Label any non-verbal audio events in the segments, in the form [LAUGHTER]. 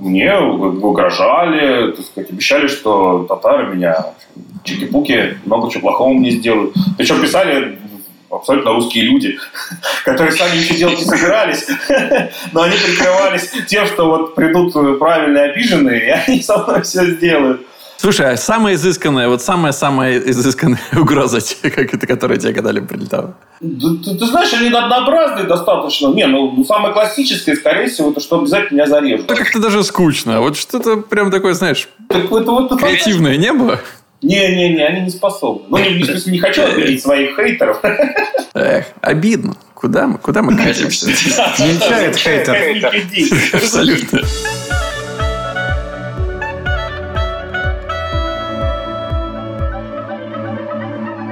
Мне угрожали, так сказать, обещали, что татары меня чики-пуки много чего плохого мне сделают. Причем писали абсолютно русские люди, [LAUGHS] которые сами ничего делать не собирались, [LAUGHS] но они прикрывались тем, что вот придут правильные обиженные, и они со мной все сделают. Слушай, а самая изысканная, вот самая-самая изысканная [LAUGHS] угроза, как это, которая тебе когда-либо прилетала? Да, ты, ты знаешь, они однообразные достаточно. Не, ну, самое классическое, скорее всего, это что обязательно меня зарежут. Это как-то даже скучно. Вот что-то прям такое, знаешь, так это, вот, креативное не было? Не-не-не, они не способны. Ну, не, не, не хочу обидеть своих хейтеров. Эх, обидно. Куда мы, куда мы [LAUGHS] катимся? Венчает хейтер. Абсолютно.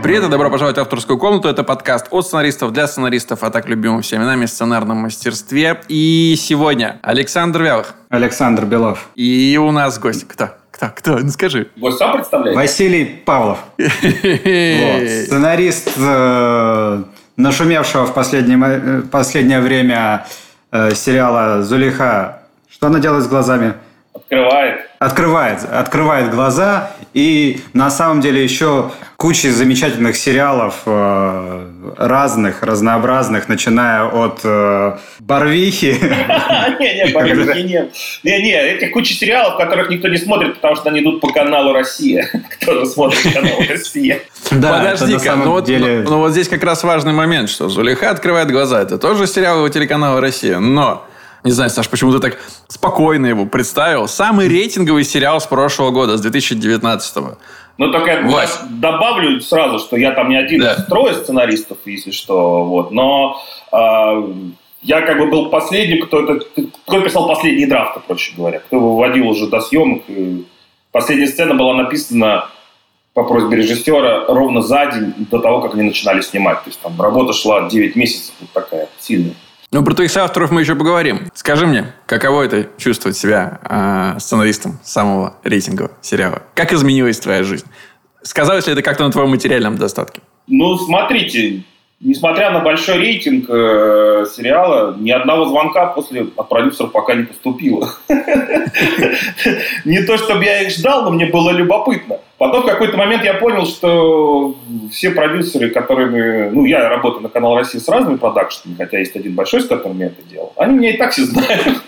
Привет и добро пожаловать в авторскую комнату. Это подкаст от сценаристов для сценаристов, а так любимым всеми нами сценарном мастерстве. И сегодня Александр Вялых. Александр Белов. И у нас гость. Кто? Кто? Кто? Ну скажи. Гость сам представляет? Василий Павлов. [LAUGHS] Сценарист, э, нашумевшего в последнее, э, последнее время э, сериала «Зулиха». Что она делает с глазами? Открывает. Открывает, открывает глаза. И на самом деле еще куча замечательных сериалов э, разных, разнообразных, начиная от э, Барвихи. [LAUGHS] Не-не, Барвихи нет. Не-не, этих куча сериалов, которых никто не смотрит, потому что они идут по каналу «Россия». [LAUGHS] Кто же смотрит канал «Россия»? [LAUGHS] Подожди-ка, ну вот, деле... ну, ну вот здесь как раз важный момент, что Зулиха открывает глаза. Это тоже сериал его телеканала «Россия». Но не знаю, Саш, почему ты так спокойно его представил. Самый рейтинговый сериал с прошлого года, с 2019-го. Ну, только я Вась. добавлю сразу, что я там не один да. из трое сценаристов, если что. Вот. Но э, я как бы был последним, кто, это, кто писал последний драфт, проще говоря. Кто выводил уже до съемок. И последняя сцена была написана по просьбе режиссера ровно за день до того, как они начинали снимать. То есть там работа шла 9 месяцев, вот такая сильная. Ну, про твоих авторов мы еще поговорим. Скажи мне, каково это чувствовать себя э, сценаристом самого рейтингового сериала? Как изменилась твоя жизнь? Сказалось ли это как-то на твоем материальном достатке? Ну, смотрите, несмотря на большой рейтинг э, сериала, ни одного звонка после от продюсеров пока не поступило. [LAUGHS] Не то, чтобы я их ждал, но мне было любопытно. Потом в какой-то момент я понял, что все продюсеры, которыми... Ну, я работаю на канал России с разными продакшенами, хотя есть один большой, с которым я это делал. Они меня и так все знают. [LAUGHS]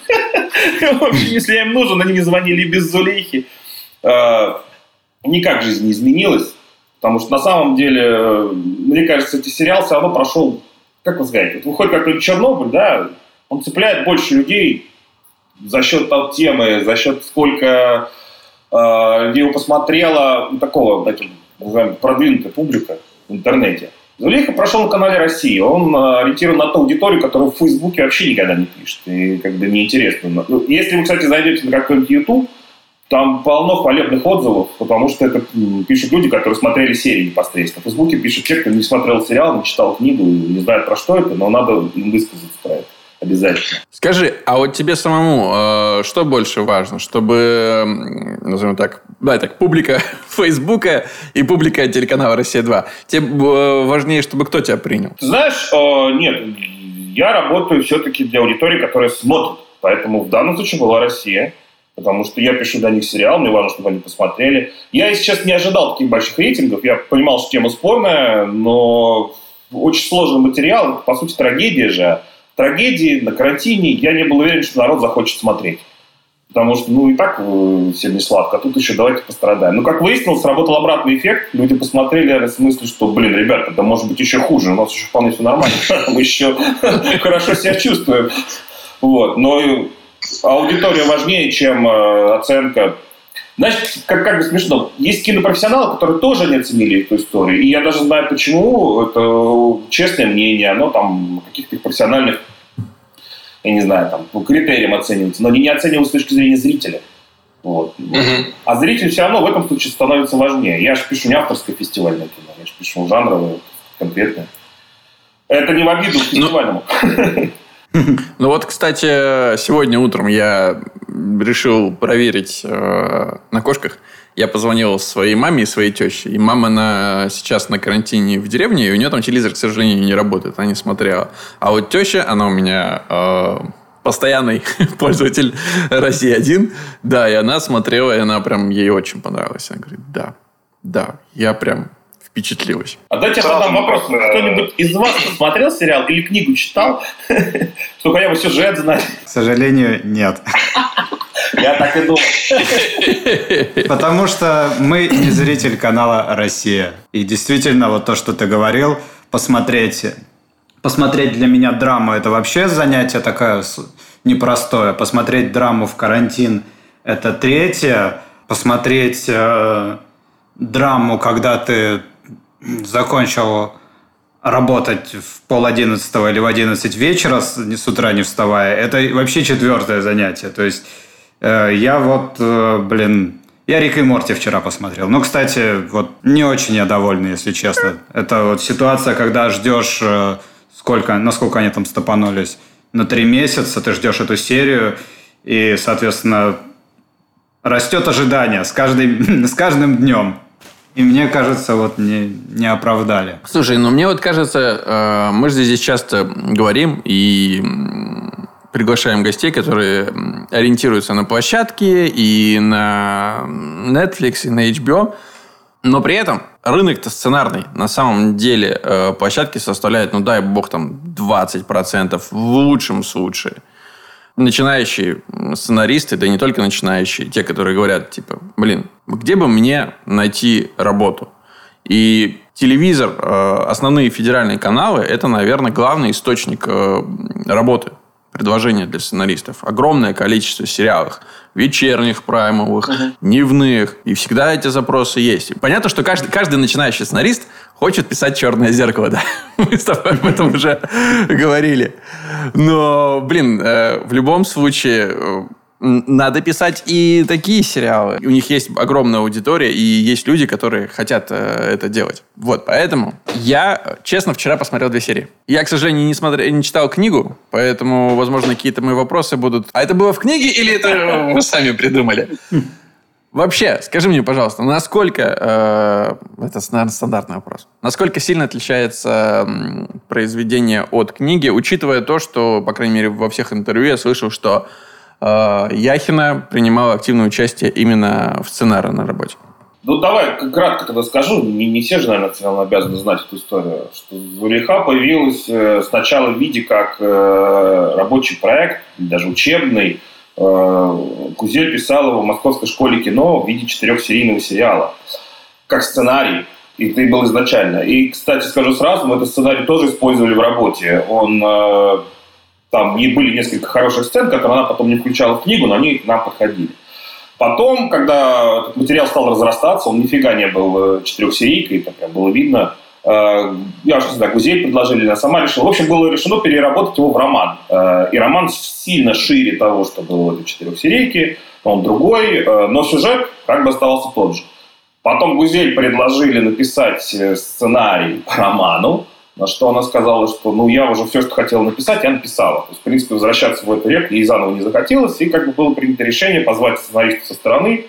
В общем, если я им нужен, они мне звонили без Зулейхи. А, никак жизнь не изменилась. Потому что на самом деле, мне кажется, этот сериал все равно прошел, как вы сказать, вот выходит какой-то Чернобыль, да, он цепляет больше людей за счет темы, за счет сколько э, его посмотрела ну, такого, таким, называем, продвинутая публика в интернете. Зулейха прошел на канале России. Он э, ориентирован на ту аудиторию, которую в Фейсбуке вообще никогда не пишет. И как бы неинтересно. Ну, если вы, кстати, зайдете на какой-нибудь YouTube, там полно хвалебных отзывов, потому что это пишут люди, которые смотрели серии непосредственно. В Фейсбуке пишут те, кто не смотрел сериал, не читал книгу, не знает про что это, но надо им высказаться про это обязательно. Скажи, а вот тебе самому э, что больше важно, чтобы, назовем так, да, так, публика [LAUGHS] Фейсбука и публика телеканала «Россия-2». Тебе э, важнее, чтобы кто тебя принял? Ты знаешь, э, нет, я работаю все-таки для аудитории, которая смотрит. Поэтому в данном случае была «Россия». Потому что я пишу для них сериал, мне важно, чтобы они посмотрели. Я, если честно, не ожидал таких больших рейтингов. Я понимал, что тема спорная, но очень сложный материал. По сути, трагедия же трагедии, на карантине, я не был уверен, что народ захочет смотреть. Потому что, ну, и так э, всем не сладко, а тут еще давайте пострадаем. Ну, как выяснилось, сработал обратный эффект. Люди посмотрели в смысле, что, блин, ребята, это может быть еще хуже. У нас еще вполне все нормально. [LAUGHS] Мы еще [LAUGHS] хорошо себя чувствуем. Вот. Но аудитория важнее, чем э, оценка знаешь, как, как бы смешно. Есть кинопрофессионалы, которые тоже не оценили эту историю. И я даже знаю, почему. Это честное мнение. Оно там каких-то профессиональных, я не знаю, там, по критериям оценивается. Но не, не оценивается с точки зрения зрителя. Вот. Uh-huh. А зритель все равно в этом случае становится важнее. Я же пишу не авторское фестивальное кино, я же пишу жанровое, конкретное. Это не в обиду ну, фестивальному. [LAUGHS] [LAUGHS] Ну вот, кстати, сегодня утром я решил проверить э, на кошках. Я позвонил своей маме и своей теще. И мама на, сейчас на карантине в деревне, и у нее там телевизор, к сожалению, не работает. Она не смотрела. А вот теща, она у меня э, постоянный [LAUGHS] пользователь России 1. Да, и она смотрела, и она прям ей очень понравилась. Она говорит, да, да, я прям впечатлилась. А дайте я задам вопрос. Кто-нибудь из вас посмотрел сериал или книгу читал? [LAUGHS] Что хотя бы сюжет знать? К сожалению, нет. Я так и думал. Потому что мы не зритель канала «Россия». И действительно, вот то, что ты говорил, посмотреть посмотреть для меня драму – это вообще занятие такое непростое. Посмотреть драму в карантин – это третье. Посмотреть э, драму, когда ты закончил работать в пол одиннадцатого или в одиннадцать вечера с, утра не вставая, это вообще четвертое занятие. То есть э, я вот, э, блин, я Рик и Морти вчера посмотрел. Ну, кстати, вот не очень я довольный, если честно. Это вот ситуация, когда ждешь, э, сколько, насколько они там стопанулись, на три месяца ты ждешь эту серию, и, соответственно, растет ожидание с, каждым [LAUGHS] с каждым днем. И мне кажется, вот не, не оправдали. Слушай, ну мне вот кажется, э, мы же здесь часто говорим и приглашаем гостей, которые ориентируются на площадки и на Netflix, и на HBO. Но при этом рынок-то сценарный. На самом деле э, площадки составляют, ну дай бог, там 20% в лучшем случае начинающие сценаристы, да и не только начинающие, те, которые говорят, типа, блин, где бы мне найти работу? И телевизор, э, основные федеральные каналы, это, наверное, главный источник э, работы предложения для сценаристов. Огромное количество сериалов. Вечерних, праймовых, uh-huh. дневных. И всегда эти запросы есть. И понятно, что каждый, каждый начинающий сценарист хочет писать «Черное зеркало», да. [LAUGHS] Мы с тобой об этом уже говорили. Но, блин, э, в любом случае э, надо писать и такие сериалы. У них есть огромная аудитория, и есть люди, которые хотят э, это делать. Вот, поэтому я, честно, вчера посмотрел две серии. Я, к сожалению, не, смотрел, не читал книгу, поэтому, возможно, какие-то мои вопросы будут... А это было в книге или это [LAUGHS] вы сами придумали? Вообще, скажи мне, пожалуйста, насколько, э, это, наверное, стандартный вопрос, насколько сильно отличается э, произведение от книги, учитывая то, что, по крайней мере, во всех интервью я слышал, что Яхина принимала активное участие именно в сценарной работе? Ну, давай кратко тогда скажу. Не, не все же, наверное, обязаны знать эту историю. Что Зулейха появилась э, сначала в виде как э, рабочий проект, даже учебный, Э, Кузель писал его в Московской школе кино в виде четырехсерийного сериала, как сценарий. И ты был изначально. И, кстати, скажу сразу, мы этот сценарий тоже использовали в работе. Он э, там были несколько хороших сцен, которые она потом не включала в книгу, но они к нам подходили. Потом, когда этот материал стал разрастаться, он нифига не был э, четырехсерийкой, это прям было видно – Э, я уж не знаю, Гузель предложили, она сама решила. В общем, было решено переработать его в роман. Э, и роман сильно шире того, что было в этой четырехсерийке. Он другой, но сюжет как бы оставался тот же. Потом Гузель предложили написать сценарий по роману, на что она сказала, что ну я уже все, что хотела написать, я написала. То есть, в принципе, возвращаться в эту реку ей заново не захотелось, и как бы было принято решение позвать сценариста со стороны,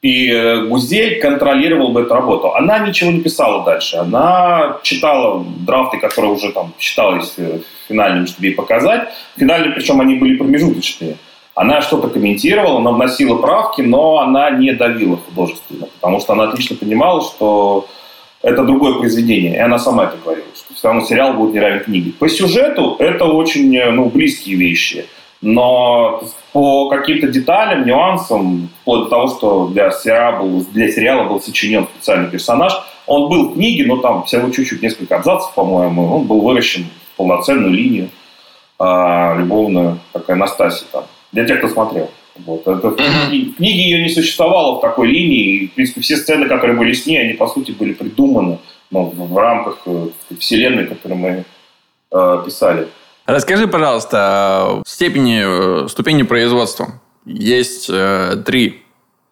и э, Гузель контролировал бы эту работу. Она ничего не писала дальше. Она читала драфты, которые уже там считались э, финальными, чтобы ей показать. Финальные, причем они были промежуточные. Она что-то комментировала, она вносила правки, но она не давила художественно, потому что она отлично понимала, что это другое произведение. И она сама это говорила, что все равно сериал будет не равен книге. По сюжету это очень э, ну, близкие вещи. Но по каким-то деталям, нюансам, вплоть до того, что для сериала был, для сериала был сочинен специальный персонаж, он был в книге, но там всего чуть-чуть, несколько абзацев, по-моему, он был выращен в полноценную линию а, любовную, такая Настасья там, для тех, кто смотрел. Вот. Это, в, книге, в книге ее не существовало в такой линии, и, в принципе, все сцены, которые были с ней, они, по сути, были придуманы ну, в, в рамках э, вселенной, которую мы э, писали. Расскажи, пожалуйста, степени, э, ступени производства. Есть э, три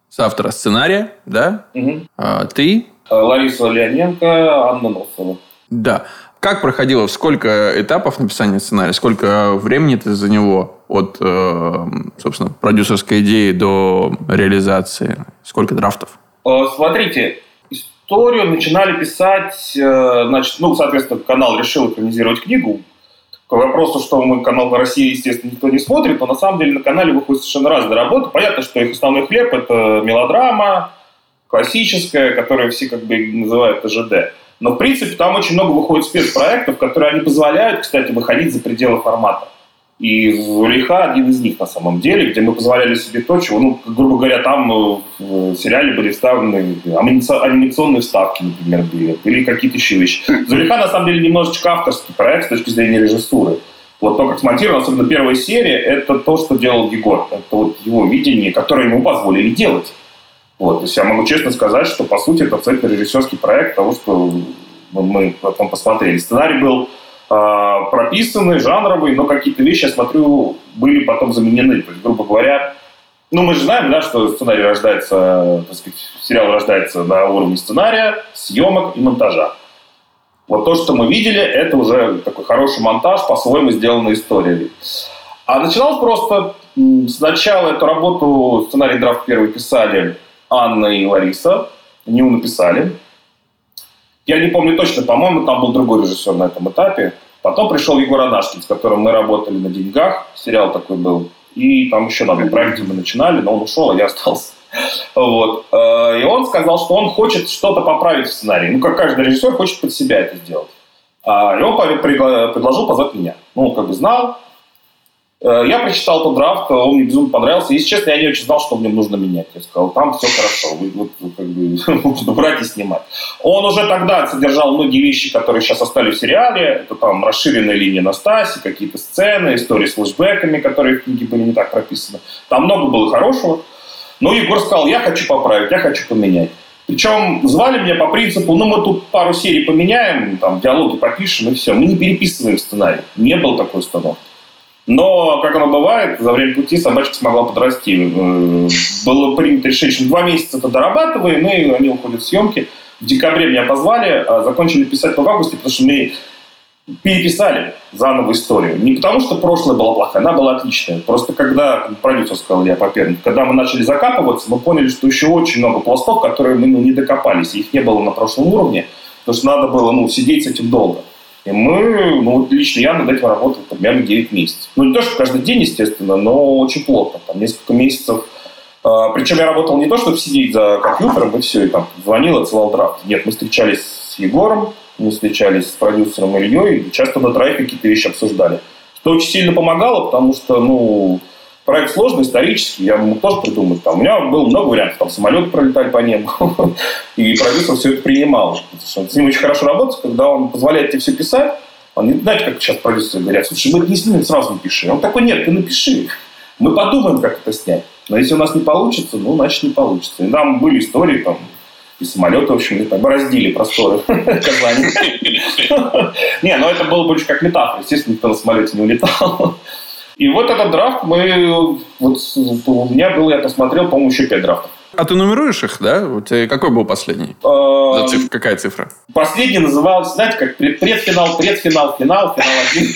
соавтора сценария, да? Угу. А, ты? Лариса Леоненко, Анна Носова. Да. Как проходило, сколько этапов написания сценария, сколько времени ты за него от, э, собственно, продюсерской идеи до реализации, сколько драфтов? Смотрите, историю начинали писать, значит, ну, соответственно, канал решил экранизировать книгу, К вопросу, что мы канал России, естественно, никто не смотрит, но на самом деле на канале выходит совершенно разные работы. Понятно, что их основной хлеб – это мелодрама, классическая, которую все как бы называют ЖД. Но, в принципе, там очень много выходит спецпроектов, которые они позволяют, кстати, выходить за пределы формата. И Зулейха один из них на самом деле, где мы позволяли себе то, чего, ну, грубо говоря, там э, в сериале были вставлены анимационные вставки, например, были, или какие-то еще вещи. Зулейха на самом деле немножечко авторский проект с точки зрения режиссуры. Вот то, как смонтировано, особенно первая серия, это то, что делал Егор. Это вот его видение, которое ему позволили делать. Вот. То есть я могу честно сказать, что, по сути, это абсолютно режиссерский проект того, что мы потом посмотрели. Сценарий был прописаны, жанровые, но какие-то вещи, я смотрю, были потом заменены. То есть, грубо говоря, ну, мы же знаем, да, что сценарий рождается, так сказать, сериал рождается на уровне сценария, съемок и монтажа. Вот то, что мы видели, это уже такой хороший монтаж, по-своему сделанная история. А начиналось просто сначала эту работу, сценарий драфт первый писали Анна и Лариса, его написали. Я не помню точно, по-моему, там был другой режиссер на этом этапе. Потом пришел Егор Анашкин, с которым мы работали на деньгах. Сериал такой был. И там еще на одном проекте мы начинали, но он ушел, а я остался. Вот. Э, и он сказал, что он хочет что-то поправить в сценарии. Ну, как каждый режиссер хочет под себя это сделать. А, и он предложил позвать меня. Ну, он как бы знал, я прочитал этот драфт, он мне безумно понравился. Если честно, я не очень знал, что в нем нужно менять. Я сказал, там все хорошо, вот, как бы, [LAUGHS] нужно брать и снимать. Он уже тогда содержал многие вещи, которые сейчас остались в сериале. Это там расширенная линия Настаси, какие-то сцены, истории с флешбэками, которые в книге были не так прописаны. Там много было хорошего. Но Егор сказал, я хочу поправить, я хочу поменять. Причем звали меня по принципу, ну, мы тут пару серий поменяем, там, диалоги попишем, и все. Мы не переписываем сценарий. Не было такой установки. Но, как оно бывает, за время пути собачка смогла подрасти. Э, было принято решение, что два месяца это дорабатываем, и они уходят в съемки. В декабре меня позвали, а закончили писать в августе, потому что мы переписали заново историю. Не потому, что прошлое было плохое, она была отличная. Просто когда, продюсер сказал я Поперник, когда мы начали закапываться, мы поняли, что еще очень много пластов, которые мы ну, не докопались. Их не было на прошлом уровне, потому что надо было ну, сидеть с этим долго. И мы, ну вот лично я над этим работал примерно 9 месяцев. Ну не то, что каждый день, естественно, но очень плотно. Там несколько месяцев. А, причем я работал не то, чтобы сидеть за компьютером и все, и там звонил, отсылал драфт. Нет, мы встречались с Егором, мы встречались с продюсером Ильей, и часто на троих какие-то вещи обсуждали. Что очень сильно помогало, потому что, ну, проект сложный, исторический, я мог тоже придумать. Там, у меня было много вариантов, там самолеты пролетали по небу, [LAUGHS] и продюсер все это принимал. С ним очень хорошо работать, когда он позволяет тебе все писать, он не знаете, как сейчас продюсеры говорят, слушай, мы это не снимем, сразу напиши. Он такой, нет, ты напиши. Мы подумаем, как это снять. Но если у нас не получится, ну, значит, не получится. И там были истории, там, и самолеты, в общем, так бороздили просторы [LAUGHS] Казани. [LAUGHS] Не, ну это было больше как метафора. Естественно, никто на самолете не улетал. И вот этот драфт мы... Вот у меня был, я посмотрел, по-моему, еще пять драфтов. А ты нумеруешь их, да? У тебя какой был последний? За циф... Какая цифра? Последний назывался, знаете, как предфинал, предфинал, финал, финал один.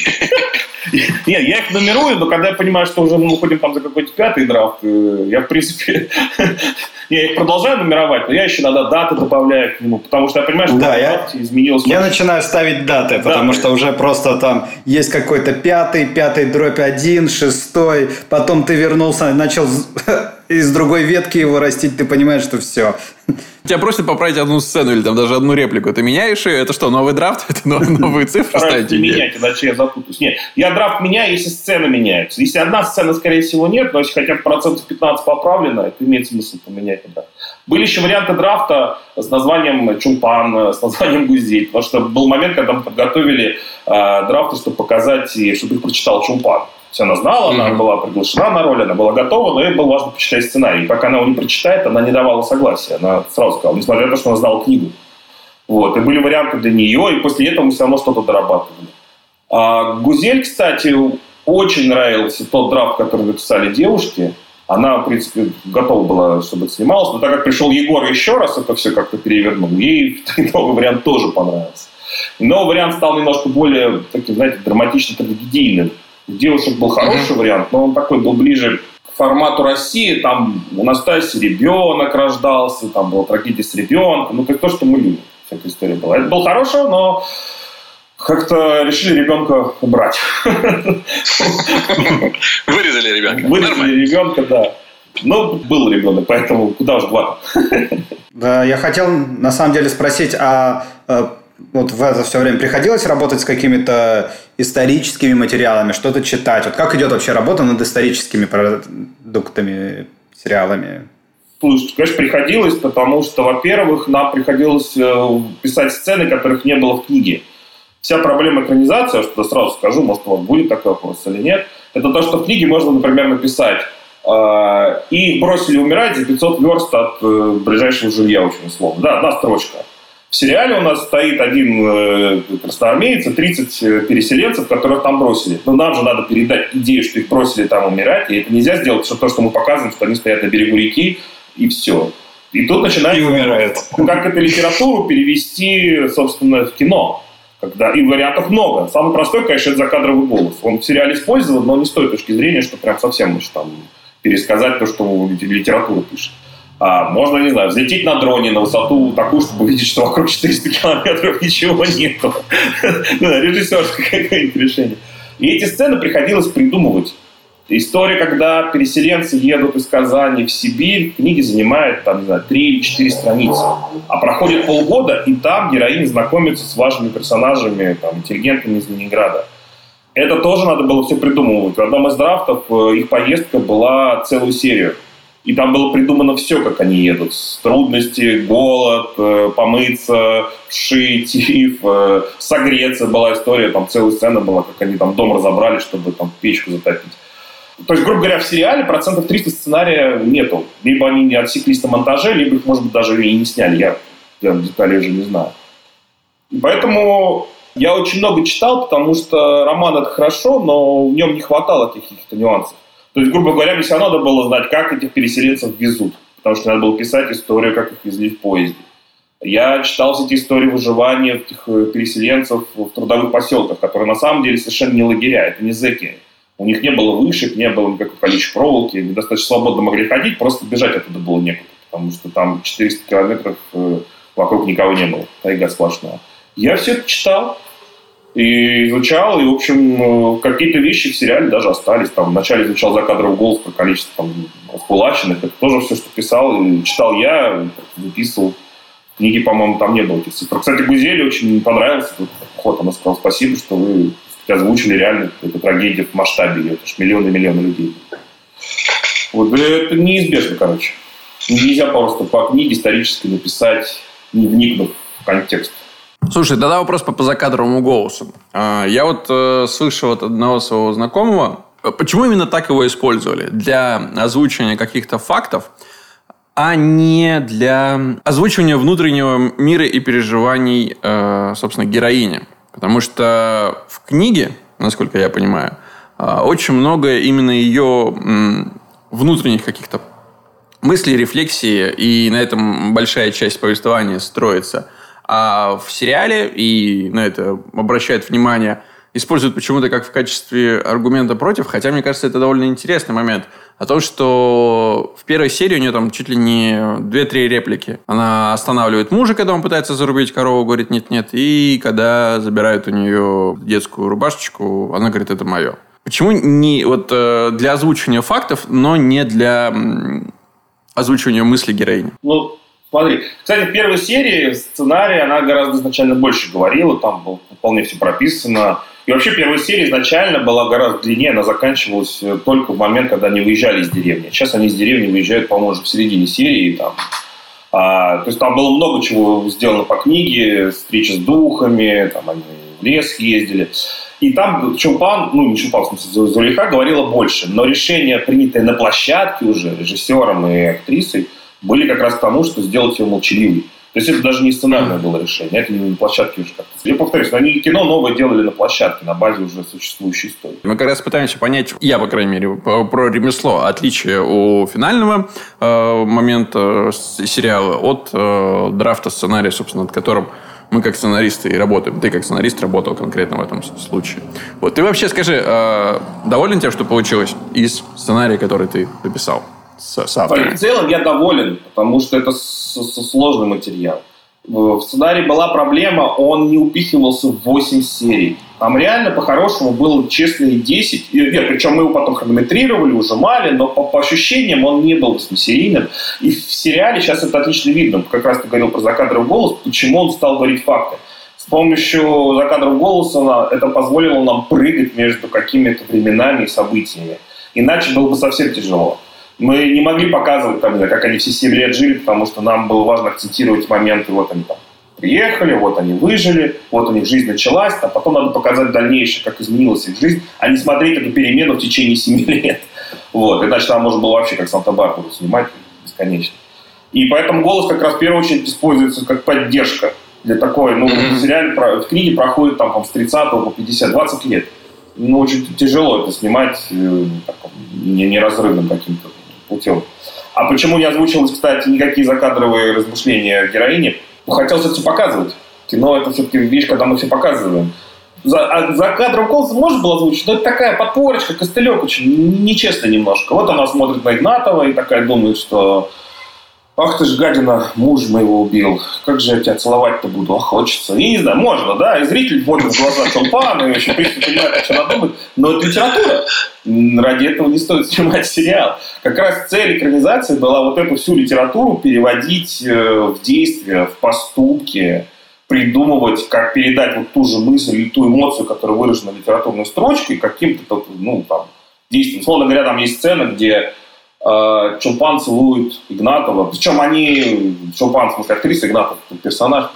[LAUGHS] Нет, я их нумерую, но когда я понимаю, что уже мы уходим там за какой-то пятый драфт, э, я, в принципе, [LAUGHS] я их продолжаю нумеровать, но я еще иногда даты добавляю к нему, потому что я понимаю, что да, я, изменилось. Я начинаю ставить даты, потому что уже просто там есть какой-то пятый, пятый дробь один, шестой, потом ты вернулся, начал [LAUGHS] из другой ветки его растить, ты понимаешь, что все. Тебя просят поправить одну сцену или там даже одну реплику. Ты меняешь ее? Это что, новый драфт? [LAUGHS] Это новые цифры ставите? менять, иначе я запутаюсь. Нет, я драфт меняю, если сцена меняется. Если одна сцена, скорее всего, нет, но если хотя бы процентов 15 поправлено, это имеет смысл поменять. Да. Были еще варианты драфта с названием Чумпан, с названием Гузель, потому что был момент, когда мы подготовили э, драфты, чтобы показать, чтобы их прочитал Чумпан. Все она знала, mm-hmm. она была приглашена на роль, она была готова, но ей было важно почитать сценарий. Пока она его не прочитает, она не давала согласия. Она сразу сказала, несмотря на то, что она знала книгу. Вот. И были варианты для нее, и после этого мы все равно что-то дорабатывали. А Гузель, кстати, очень нравился тот драфт, который написали девушки. Она, в принципе, готова была, чтобы это снималось. Но так как пришел Егор еще раз это все как-то перевернул, ей [LAUGHS] новый вариант тоже понравился. Новый вариант стал немножко более, таким, знаете, драматично-трагедийным. У девушек был хороший mm-hmm. вариант, но он такой был ближе к формату России. Там у Настасьи ребенок рождался, там была трагедия с ребенком. Ну, это то, что мы любим. Вся эта история была. Это был хороший, но Как-то решили ребенка убрать. Вырезали ребенка. Вырезали ребенка, да. Ну, был ребенок, поэтому куда уж два. Да, я хотел на самом деле спросить, а э, вот это все время приходилось работать с какими-то историческими материалами, что-то читать? Вот как идет вообще работа над историческими продуктами, сериалами? Слушай, конечно, приходилось, потому что, во-первых, нам приходилось э, писать сцены, которых не было в книге. Вся проблема экранизации, что сразу скажу, может, вас будет такой вопрос или нет, это то, что в книге можно, например, написать э, и бросили умирать за 500 верст от э, ближайшего жилья, очень условно. Да, одна строчка. В сериале у нас стоит один э, красноармеец и 30 э, переселенцев, которых там бросили. Но нам же надо передать идею, что их бросили там умирать, и это нельзя сделать, что то, что мы показываем, что они стоят на берегу реки, и все. И тут начинается... И умирает. Как эту литературу перевести, собственно, в кино. Когда, и вариантов много. Самый простой, конечно, это закадровый голос. Он в сериале использован, но не с той точки зрения, что прям совсем уж там пересказать то, что литература пишет. А, можно, не знаю, взлететь на дроне на высоту такую, чтобы увидеть, что вокруг 400 километров ничего нету. [LAUGHS] Режиссерское какое-нибудь решение. И эти сцены приходилось придумывать. История, когда переселенцы едут из Казани в Сибирь, книги занимает, там, не знаю, 3 или 4 страницы. А проходит полгода, и там героини знакомятся с важными персонажами, там, интеллигентами из Ленинграда. Это тоже надо было все придумывать. В одном из драфтов э, их поездка была целую серию. И там было придумано все, как они едут. Трудности, голод, э, помыться, вшить, тиф, [LAUGHS] э, согреться. Была история, там целая сцена была, как они там дом разобрали, чтобы там печку затопить. То есть, грубо говоря, в сериале процентов 300 сценария нету. Либо они не отсеклись на монтаже, либо их, может быть, даже и не сняли. Я, я деталей уже не знаю. И поэтому я очень много читал, потому что роман это хорошо, но в нем не хватало каких-то нюансов. То есть, грубо говоря, мне все равно надо было знать, как этих переселенцев везут. Потому что надо было писать историю, как их везли в поезде. Я читал все эти истории выживания этих э, переселенцев в трудовых поселках, которые на самом деле совершенно не лагеря, это не зэки. У них не было вышек, не было никакой количества проволоки, они достаточно свободно могли ходить, просто бежать оттуда было некуда, потому что там 400 километров э, вокруг никого не было, тайга сплошная. Я все это читал и изучал, и, в общем, э, какие-то вещи в сериале даже остались. Там вначале изучал закадровый голос про количество там, раскулаченных, это тоже все, что писал, и читал я, выписывал. Книги, по-моему, там не было этих цифр. Кстати, Гузели очень понравился ход. Она сказала, спасибо, что вы озвучили реально эту трагедию в масштабе. Это же миллионы и миллионы людей. Вот это неизбежно, короче. Нельзя просто по книге исторически написать, не вникнув в контекст. Слушай, тогда вопрос по, по закадровому голосу. А, я вот э, слышал от одного своего знакомого, почему именно так его использовали? Для озвучивания каких-то фактов, а не для озвучивания внутреннего мира и переживаний, э, собственно, героини. Потому что в книге, насколько я понимаю, а, очень много именно ее внутренних каких-то мыслей, рефлексий, и на этом большая часть повествования строится. А в сериале, и на это обращают внимание, используют почему-то как в качестве аргумента против, хотя, мне кажется, это довольно интересный момент – о том, что в первой серии у нее там чуть ли не 2-3 реплики. Она останавливает мужа, когда он пытается зарубить корову, говорит нет-нет, и когда забирают у нее детскую рубашечку, она говорит, это мое. Почему не вот э, для озвучивания фактов, но не для озвучивания мысли героини? Ну, смотри. Кстати, в первой серии сценарий она гораздо изначально больше говорила, там было вполне все прописано. И вообще первая серия изначально была гораздо длиннее, она заканчивалась э, только в момент, когда они выезжали из деревни. Сейчас они из деревни выезжают, по-моему, уже в середине серии. Там. А, то есть там было много чего сделано по книге, встречи с духами, там они в лес ездили. И там Чулпан, ну не Чулпан, в смысле, Зулейха говорила больше. Но решения, принятые на площадке уже режиссером и актрисой, были как раз к тому, что сделать ее молчаливой. То есть это даже не сценарное было решение, это не на площадке уже как-то. Я повторюсь, они кино новое делали на площадке, на базе уже существующей истории. Мы как раз пытаемся понять, я, по крайней мере, про ремесло, отличие у финального э, момента сериала от э, драфта сценария, собственно, над которым мы как сценаристы и работаем. Ты как сценарист работал конкретно в этом случае. Вот ты вообще скажи, э, доволен тем, что получилось из сценария, который ты написал? С, автором? В целом я доволен, потому что это сложный материал. В сценарии была проблема, он не упихивался в 8 серий. Там реально по-хорошему было честные 10. Нет, причем мы его потом хронометрировали, ужимали, но по, по ощущениям он не был восьмисерийным. И в сериале сейчас это отлично видно. Как раз ты говорил про закадровый голос, почему он стал говорить факты. С помощью закадрового голоса это позволило нам прыгать между какими-то временами и событиями. Иначе было бы совсем тяжело. Мы не могли показывать, там, как они все 7 лет жили, потому что нам было важно акцентировать моменты, вот они там приехали, вот они выжили, вот у них жизнь началась, а потом надо показать дальнейшее, как изменилась их жизнь, а не смотреть эту перемену в течение 7 [LAUGHS] лет. Вот, иначе там можно было вообще как Санта-Барбару снимать бесконечно. И поэтому голос как раз в первую очередь используется как поддержка для такой, ну, в сериале, в книге проходит там, с 30 по 50, 20 лет. Ну, очень тяжело это снимать э, так, неразрывным каким-то путем. А почему не озвучивалось, кстати, никакие закадровые размышления героини? Хотелось это все показывать. Кино это все-таки вещь, когда мы все показываем. За, а за кадром голосом можно было озвучить, но это такая подпорочка, костылек очень нечестно немножко. Вот она смотрит на Игнатова и такая думает, что Ах ты ж, гадина, муж моего убил. Как же я тебя целовать-то буду? А хочется. И не знаю, можно, да. И зритель смотрит в глаза Чулпана, и очень принципе понимает, о чем она думает. Но это литература. Ради этого не стоит снимать сериал. Как раз цель экранизации была вот эту всю литературу переводить э, в действие, в поступки, придумывать, как передать вот ту же мысль или ту эмоцию, которая выражена литературной строчкой, каким-то, ну, там, действием. Словно говоря, там есть сцена, где Чулпан целует Игнатова. Причем они, Чулпан, в смысле, актриса, Игнатов, персонаж,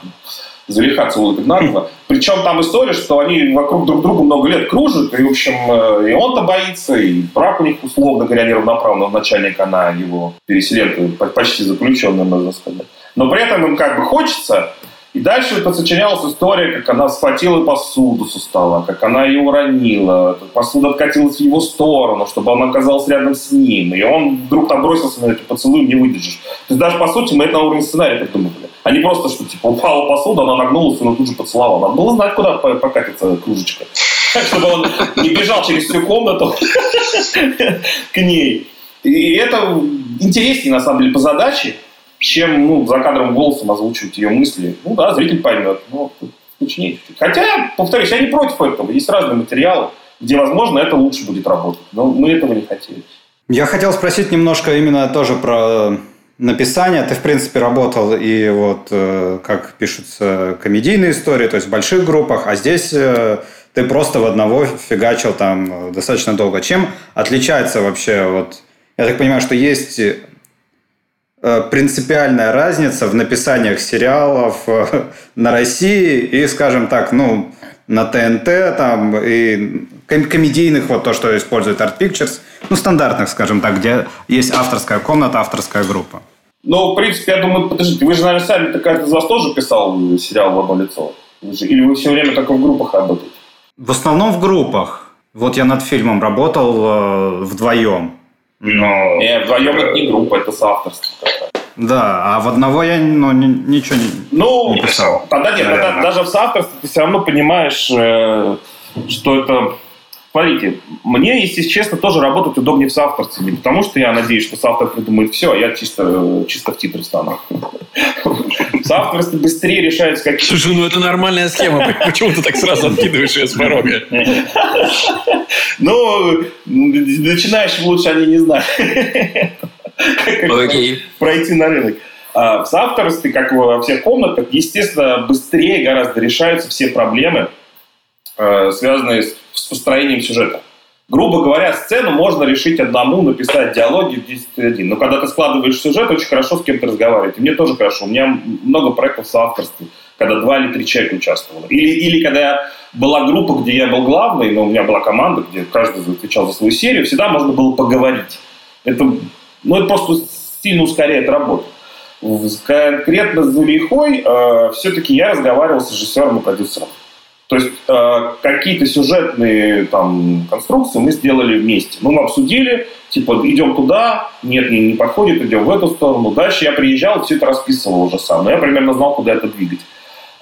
Залиха целует Игнатова. Причем там история, что они вокруг друг друга много лет кружат, и, в общем, э, и он-то боится, и брак у них, условно говоря, неравноправный начальник, она его переселенка, почти заключенная, можно сказать. Но при этом им как бы хочется, и дальше это сочинялась история, как она схватила посуду со стола, как она ее уронила, посуда откатилась в его сторону, чтобы он оказался рядом с ним. И он вдруг там бросился на этот поцелуй, не выдержишь. То есть даже, по сути, мы это на уровне сценария придумывали. А не просто, что типа упала посуда, она нагнулась, и он тут же поцеловал. Надо было знать, куда покатится кружечка. [LAUGHS] Чтобы он не бежал через всю комнату [LAUGHS] к ней. И это интереснее, на самом деле, по задаче, чем ну, за кадровым голосом озвучивать ее мысли. Ну да, зритель поймет, но скучнее. Хотя, повторюсь, я не против этого. Есть разные материалы, где, возможно, это лучше будет работать. Но мы этого не хотели. Я хотел спросить немножко именно тоже про написание. Ты, в принципе, работал и вот э, как пишутся комедийные истории, то есть в больших группах, а здесь э, ты просто в одного фигачил там достаточно долго. Чем отличается вообще вот я так понимаю, что есть Э, принципиальная разница в написаниях сериалов э, [LAUGHS] на России и, скажем так, ну, на ТНТ там и комедийных, вот то, что использует Art Pictures, ну, стандартных, скажем так, где есть авторская комната, авторская группа. Ну, в принципе, я думаю, подождите, вы же, наверное, сами, каждый из вас тоже писал сериал в одно лицо? Или вы все время только в группах работаете? В основном в группах. Вот я над фильмом работал э, вдвоем. Но... Не, вдвоем это не группа, это соавторство. Да, а в одного я ну, ничего не, ну, не писал. Тогда нет, тогда даже в соавторстве ты все равно понимаешь, э, что это... Смотрите, мне, если честно, тоже работать удобнее в соавторстве. Не потому, что я надеюсь, что соавтор придумает все, а я чисто, чисто в титры стану. В соавторстве быстрее решаются какие-то... Слушай, ну это нормальная схема. [LAUGHS] Почему ты так сразу откидываешь ее с порога? Ну, начинающим лучше они не знают. Окей. Пройти на рынок. А в соавторстве, как во всех комнатах, естественно, быстрее гораздо решаются все проблемы, э, связанные с построением сюжета. Грубо говоря, сцену можно решить одному, написать диалоги в 10 Но когда ты складываешь сюжет, очень хорошо с кем-то разговаривать. И мне тоже хорошо. У меня много проектов в соавторстве, когда два или три человека участвовало. Или, или когда была группа, где я был главный, но у меня была команда, где каждый отвечал за свою серию, всегда можно было поговорить. Это, ну, это просто сильно ускоряет работу. Конкретно с Зулейхой э, все-таки я разговаривал с режиссером и продюсером. То есть э, какие-то сюжетные там конструкции мы сделали вместе. Ну, мы обсудили, типа, идем туда, нет, не, не подходит, идем в эту сторону. Дальше я приезжал, все это расписывал уже сам. Но я примерно знал, куда это двигать.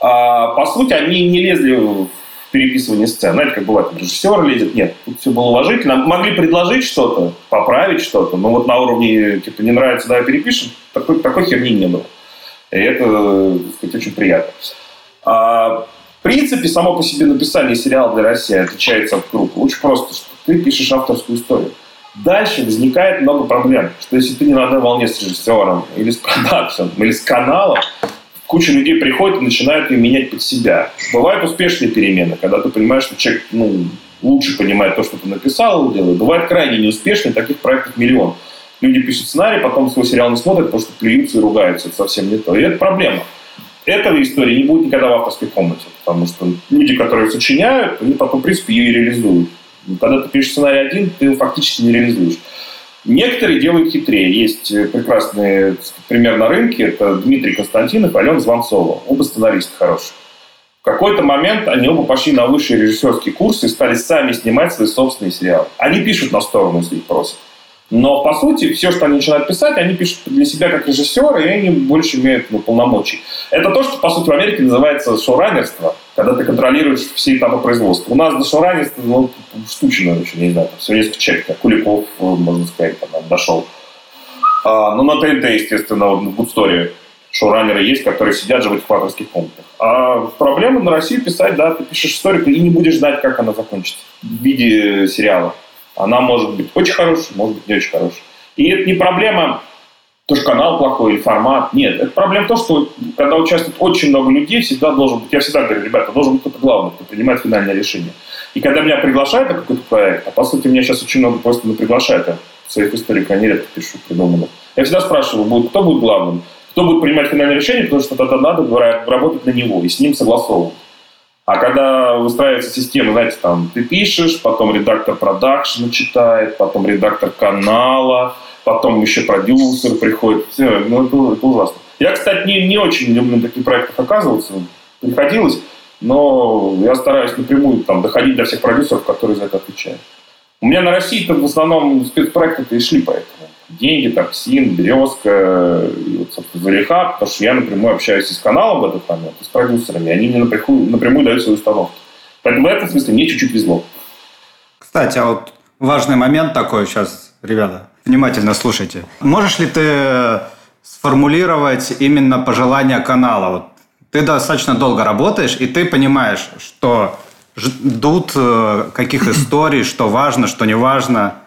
А, по сути, они не лезли в переписывание сцен. Знаете, как бывает, режиссер лезет. Нет, тут все было уважительно. Могли предложить что-то, поправить что-то, но вот на уровне, типа, не нравится, давай перепишем, такой, такой херни не было. И это, так сказать, очень приятно. А, принципе, само по себе написание сериала для России отличается от группы. Очень просто, что ты пишешь авторскую историю. Дальше возникает много проблем, что если ты не на одной волне с режиссером, или с [LAUGHS] продакшеном, или с каналом, куча людей приходит и начинают ее менять под себя. Бывают успешные перемены, когда ты понимаешь, что человек ну, лучше понимает то, что ты написал, делает. Бывает крайне неуспешные, таких проектов миллион. Люди пишут сценарий, потом свой сериал не смотрят, потому что плюются и ругаются. Это совсем не то. И это проблема. Этого истории не будет никогда в авторской комнате, потому что люди, которые сочиняют, они потом, в принципе, ее и реализуют. Когда ты пишешь сценарий один, ты его фактически не реализуешь. Некоторые делают хитрее. Есть э, прекрасный пример на рынке. Это Дмитрий Константинов и Алена Звонцова. Оба сценаристы хорошие. В какой-то момент они оба пошли на высшие режиссерские курсы и стали сами снимать свои собственные сериалы. Они пишут на сторону, если их просят. Но, по сути, все, что они начинают писать, они пишут для себя как режиссеры, и они больше имеют ну, полномочий. Это то, что, по сути, в Америке называется шоураннерство, когда ты контролируешь все этапы производства. У нас до шоураннерства ну, штучно очень, не знаю, там, всего несколько человек, как Куликов, можно сказать, там, дошел. А, ну, на ТНТ, естественно, в Гудсторе шоураннеры есть, которые сидят же в этих авторских комнатах. А проблема на России писать, да, ты пишешь историю, и не будешь знать, как она закончится в виде сериала. Она может быть очень хорошей, может быть не очень хорошей. И это не проблема, то, что канал плохой или формат. Нет, это проблема то, что когда участвует очень много людей, всегда должен быть, я всегда говорю, ребята, должен быть кто-то главный, кто принимает финальное решение. И когда меня приглашают на какой-то проект, а по сути меня сейчас очень много просто не приглашают, я своих историй крайне редко пишу придуманных, я всегда спрашиваю, будет, кто будет главным, кто будет принимать финальное решение, потому что тогда надо работать на него и с ним согласовывать. А когда выстраивается система, знаете, там ты пишешь, потом редактор продакшена читает, потом редактор канала, потом еще продюсер приходит. Все, ну, это, это ужасно. Я, кстати, не, не очень люблю на таких проектах оказываться. Приходилось, но я стараюсь напрямую там, доходить до всех продюсеров, которые за это отвечают. У меня на России в основном спецпроекты и шли поэтому деньги, там, СИН, Березка, вот, собственно, Залиха, потому что я напрямую общаюсь с каналом в этот момент, с продюсерами, они мне напрямую, напрямую дают свои установки. Поэтому в этом смысле мне чуть-чуть везло. Кстати, а вот важный момент такой сейчас, ребята, внимательно слушайте. Можешь ли ты сформулировать именно пожелания канала? Вот ты достаточно долго работаешь, и ты понимаешь, что ждут э, каких историй, что важно, что не важно –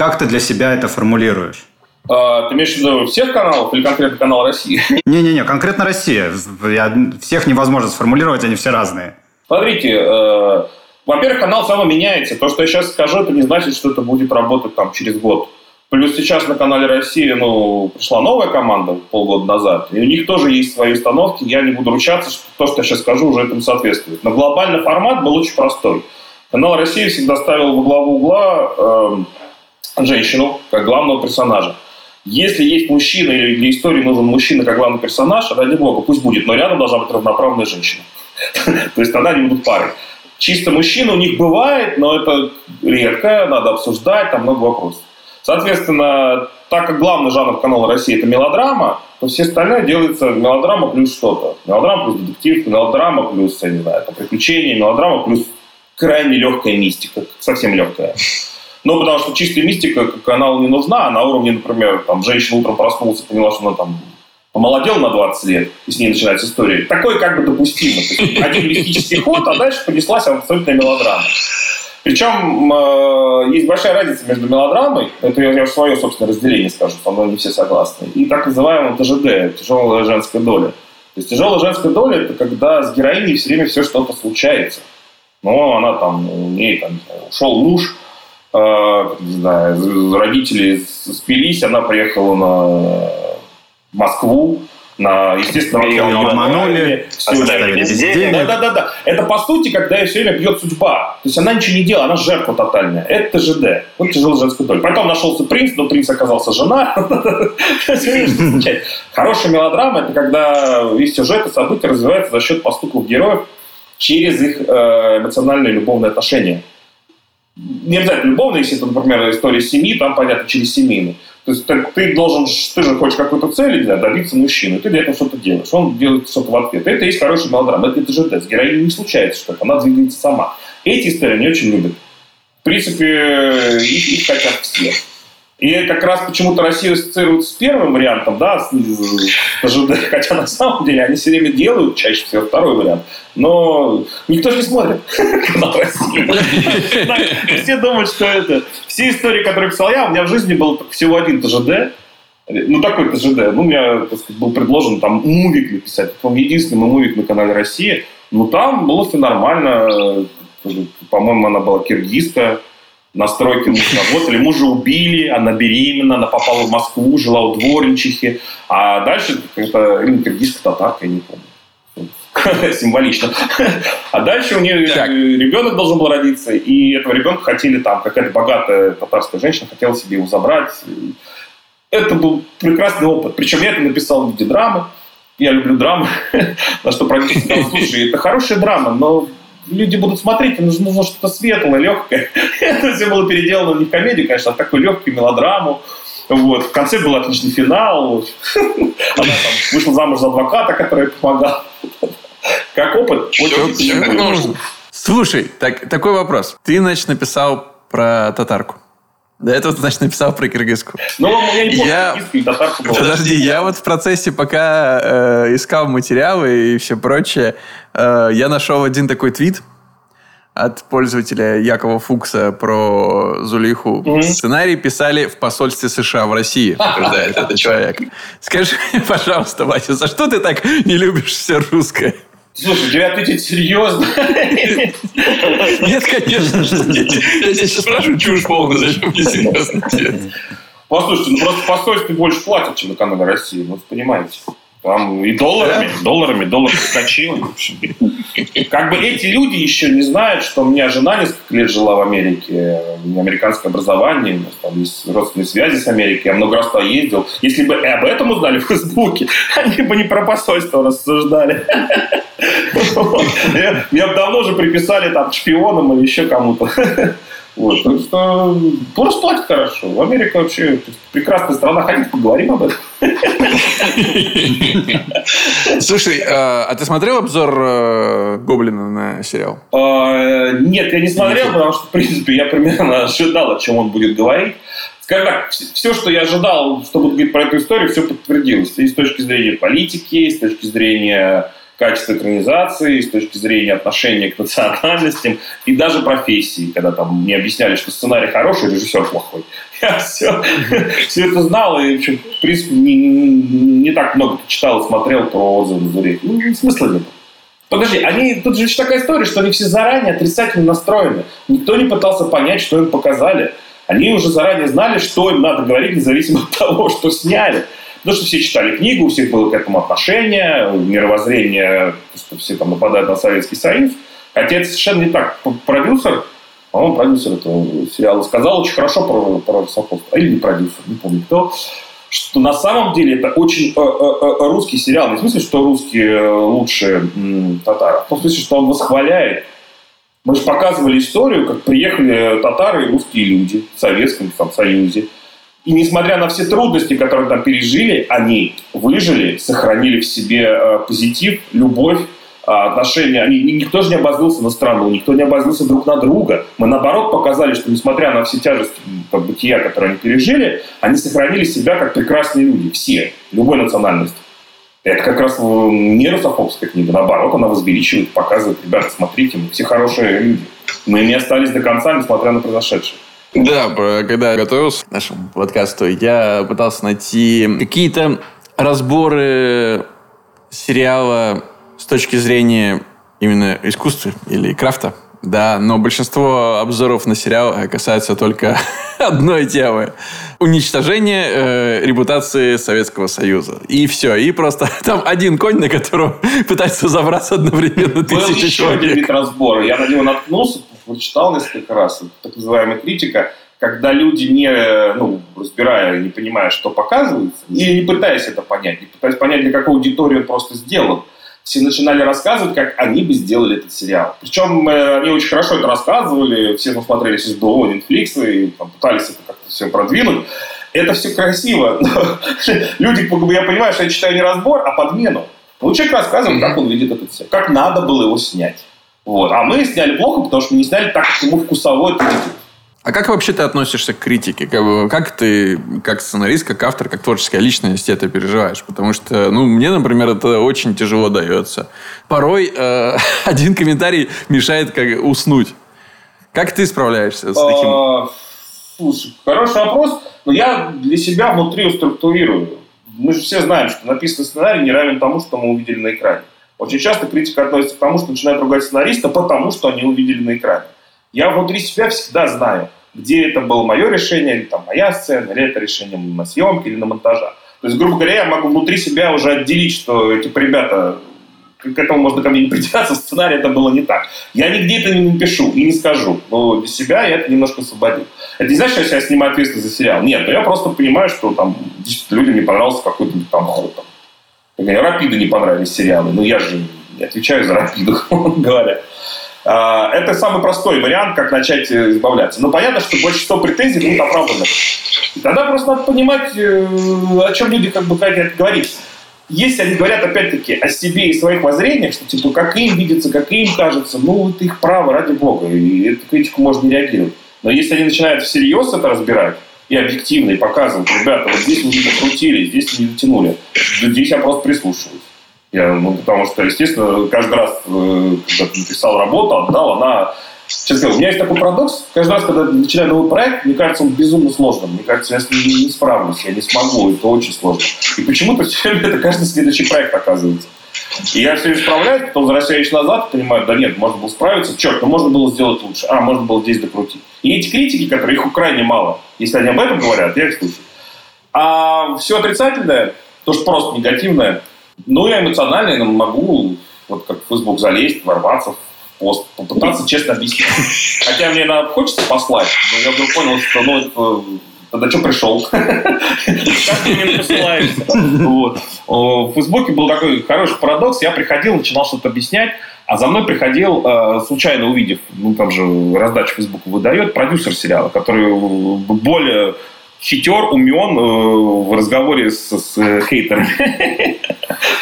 как ты для себя это формулируешь? А, ты имеешь в виду всех каналов или конкретно канал России? [LAUGHS] Не-не-не, конкретно Россия. Я, всех невозможно сформулировать, они все разные. Смотрите, э, во-первых, канал само меняется. То, что я сейчас скажу, это не значит, что это будет работать там через год. Плюс сейчас на канале России ну, пришла новая команда полгода назад, и у них тоже есть свои установки. Я не буду ручаться, что то, что я сейчас скажу, уже этому соответствует. Но глобальный формат был очень простой. Канал России всегда ставил во главу угла э, женщину как главного персонажа. Если есть мужчина или для истории нужен мужчина как главный персонаж, ради бога, пусть будет, но рядом должна быть равноправная женщина. [LAUGHS] То есть тогда они будут парой. Чисто мужчина у них бывает, но это редко, надо обсуждать, там много вопросов. Соответственно, так как главный жанр канала России это мелодрама, то все остальное делается мелодрама плюс что-то. Мелодрама плюс детектив, мелодрама плюс, я не знаю, там, приключения, мелодрама плюс крайне легкая мистика, совсем легкая. Ну, потому что чистая мистика каналу не нужна, а на уровне, например, там, женщина утром проснулась и поняла, что она там помолодела на 20 лет, и с ней начинается история. Такое как бы допустимо. один мистический ход, а дальше понеслась абсолютная мелодрама. Причем э, есть большая разница между мелодрамой, это я, я свое собственное разделение скажу, со мной не все согласны, и так называемым ТЖД, тяжелая женская доля. То есть тяжелая женская доля – это когда с героиней все время все что-то случается. Но она там, у нее там, ушел муж, не знаю, родители спились, она приехала на Москву, на, естественно, ее обманули, Да, да, да, да. Это по сути, когда ее все время бьет судьба. То есть она ничего не делала, она жертва тотальная. Это ТЖД. Вот тяжелая женская доля. Потом нашелся принц, но принц оказался жена. [LAUGHS] Хорошая мелодрама это когда весь сюжет и события развиваются за счет поступков героев через их э, эмоциональные любовные отношения не обязательно любовно, если это, например, история семьи, там, понятно, через семейную. То есть ты, ты должен, ты же хочешь какую-то цель да, добиться мужчины, ты для этого что-то делаешь, он делает что-то в ответ. Это есть хороший мелодрама, это, это же с героиней не случается что-то, она двигается сама. Эти истории они очень любят. В принципе, их, их хотят все. И как раз почему-то Россию ассоциируют с первым вариантом, да, с, ЖД, [LAUGHS] хотя на самом деле они все время делают чаще всего второй вариант. Но никто же не смотрит [LAUGHS] канал России. Все думают, что это... Все истории, которые писал я, у меня в жизни был всего один ТЖД, ну, такой ТЖД. Ну, так сказать, был предложен там мувик написать. Это единственный мувик на канале России. Ну, там было все нормально. По-моему, она была киргизская на стройке муж работали, мужа убили, она беременна, она попала в Москву, жила у дворничихи, а дальше какая-то киргизская татарка, я не помню. [LAUGHS] Символично. А дальше у нее так. ребенок должен был родиться, и этого ребенка хотели там, какая-то богатая татарская женщина хотела себе его забрать. Это был прекрасный опыт. Причем я это написал в виде драмы. Я люблю драмы. [LAUGHS] На что продюсер сказал, слушай, это хорошая драма, но люди будут смотреть, им нужно, нужно что-то светлое, легкое. [LAUGHS] Это все было переделано не в комедию, конечно, а в такую легкую мелодраму. Вот. В конце был отличный финал. [LAUGHS] Она там вышла замуж за адвоката, который помогал. [LAUGHS] Как опыт, очень нужно. Слушай, так, такой вопрос. Ты, значит, написал про татарку. До этого ты, значит, написал про киргизку. Ну, я не помню, я... и татарку было. Подожди, я вот в процессе, пока э, искал материалы и все прочее, э, я нашел один такой твит от пользователя Якова Фукса про Зулиху. Mm-hmm. Сценарий писали в посольстве США в России, утверждает этот человек. Скажи, пожалуйста, Вася, за что ты так не любишь все русское? Слушай, тебя ответить серьезно? Нет, конечно же нет. Я тебя сейчас спрашиваю чушь полную, зачем мне серьезно? Послушайте, ну просто посольстве больше платят, чем на канале России, ну, вы понимаете. Там и долларами, да? долларами, доллар подскочил. Как бы эти люди еще не знают, что у меня жена несколько лет жила в Америке, у меня американское образование, у нас там есть родственные связи с Америкой, я много раз туда ездил. Если бы и об этом узнали в Фейсбуке, [LAUGHS] они бы не про посольство рассуждали. [LAUGHS] Меня бы давно уже приписали там шпионам или еще кому-то. [LAUGHS] Вот, так что просто платят хорошо. Америка вообще прекрасная страна. Хотите, поговорим об этом? Слушай, а, а ты смотрел обзор э, Гоблина на сериал? А, нет, я не смотрел, потому что, в принципе, я примерно ожидал, о чем он будет говорить. Скажем так, все, что я ожидал, что будет говорить про эту историю, все подтвердилось. И с точки зрения политики, и с точки зрения качество экранизации, с точки зрения отношения к национальностям и даже профессии, когда там мне объясняли, что сценарий хороший, режиссер плохой. [LAUGHS] Я все, все это знал и, в принципе, не, не, так много читал и смотрел про отзывы на. Ну, смысла нет. Подожди, они, тут же такая история, что они все заранее отрицательно настроены. Никто не пытался понять, что им показали. Они уже заранее знали, что им надо говорить, независимо от того, что сняли. Потому что все читали книгу, у всех было к этому отношение, мировоззрение, что все там нападают на Советский Союз. Хотя это совершенно не так. Продюсер, по-моему, продюсер этого сериала сказал очень хорошо про, про Соколского. Или не продюсер, не помню кто что на самом деле это очень э, э, э, русский сериал. Не в смысле, что русские лучше м, татары, а в смысле, что он восхваляет. Мы же показывали историю, как приехали татары и русские люди в Советском там, Союзе. И несмотря на все трудности, которые там пережили, они выжили, сохранили в себе э, позитив, любовь, э, отношения. Они, никто же не обозлился на страну, никто не обозлился друг на друга. Мы, наоборот, показали, что, несмотря на все тяжести как, бытия, которые они пережили, они сохранили себя как прекрасные люди. Все, любой национальности. Это как раз не русофобская книга. Наоборот, она возвеличивает, показывает, ребята, смотрите, мы все хорошие люди. Мы не остались до конца, несмотря на произошедшее. Да, когда я готовился к нашему подкасту, я пытался найти какие-то разборы сериала с точки зрения именно искусства или крафта. Да, но большинство обзоров на сериал касаются только [LAUGHS] одной темы. Уничтожение э, репутации Советского Союза. И все. И просто [LAUGHS] там один конь, на которого [LAUGHS] пытается забраться одновременно тысячи человек. еще один вид разбора. Я на него наткнулся, прочитал несколько раз, так называемая критика, когда люди, не ну, разбирая, не понимая, что показывается, и не пытаясь это понять, не пытаясь понять, для какой аудитории он просто сделан, все начинали рассказывать, как они бы сделали этот сериал. Причем э, они очень хорошо это рассказывали, все посмотрели СБО, Netflix, и там, пытались это как-то все продвинуть. Это все красиво. [LAUGHS] Люди, я понимаю, что я читаю не разбор, а подмену. Ну, человек рассказывает, как он видит этот сериал, как надо было его снять. Вот. А мы сняли плохо, потому что мы не сняли так, как ему вкусово это видит. А как вообще ты относишься к критике? Как ты, как сценарист, как автор, как творческая личность это переживаешь? Потому что, ну, мне, например, это очень тяжело дается. Порой э, [LAUGHS] один комментарий мешает как уснуть. Как ты справляешься с таким? А, слушай, хороший вопрос, но я для себя внутри структурирую. Мы же все знаем, что написанный сценарий не равен тому, что мы увидели на экране. Очень часто критика относится к тому, что начинают ругать сценариста, потому что они увидели на экране. Я внутри себя всегда знаю, где это было мое решение, или там моя сцена, или это решение на съемке, или на монтаже. То есть, грубо говоря, я могу внутри себя уже отделить, что эти ребята к этому можно ко мне не придираться, в сценарии это было не так. Я нигде это не напишу и не скажу, но для себя я это немножко освободил. Это не значит, что я снимаю ответственность за сериал. Нет, но я просто понимаю, что там людям не понравился какой-то там ход. Там. Рапиды не понравились сериалы, но я же не отвечаю за рапиду, [LAUGHS] говоря. А, это самый простой вариант, как начать э, избавляться. Но понятно, что большинство претензий будут оправданы. И тогда просто надо понимать, э, о чем люди как бы хотят говорить. Если они говорят, опять-таки, о себе и своих воззрениях, что, типа, как им видится, как им кажется, ну, это их право, ради бога, и эту критику можно не реагировать. Но если они начинают всерьез это разбирать, и объективно, и показывают, ребята, вот здесь мы не покрутили, здесь не дотянули, здесь я просто прислушиваюсь. Я, ну, потому что, естественно, каждый раз, э, когда ты написал работу, отдал, она... Честно говоря, у меня есть такой парадокс. Каждый раз, когда начинаю новый проект, мне кажется, он безумно сложным. Мне кажется, я с ним не справлюсь, я не смогу, это очень сложно. И почему-то все это каждый следующий проект оказывается. И я все время справляюсь, потом возвращаюсь назад понимаю, да нет, можно было справиться. Черт, ну можно было сделать лучше. А, можно было здесь докрутить. И эти критики, которые, их крайне мало, если они об этом говорят, я их слушаю. А все отрицательное, то, что просто негативное, ну, я эмоционально могу, вот как в Facebook залезть, ворваться в пост, попытаться честно объяснить. Хотя мне надо, хочется послать, но я вдруг понял, что ну, это Тогда что пришел? Вот. В Фейсбуке был такой хороший парадокс. Я приходил, начинал что-то объяснять, а за мной приходил, э, случайно увидев, ну там же раздачу Фейсбука выдает, продюсер сериала, который более хитер, умен э, в разговоре с, с э, хейтерами.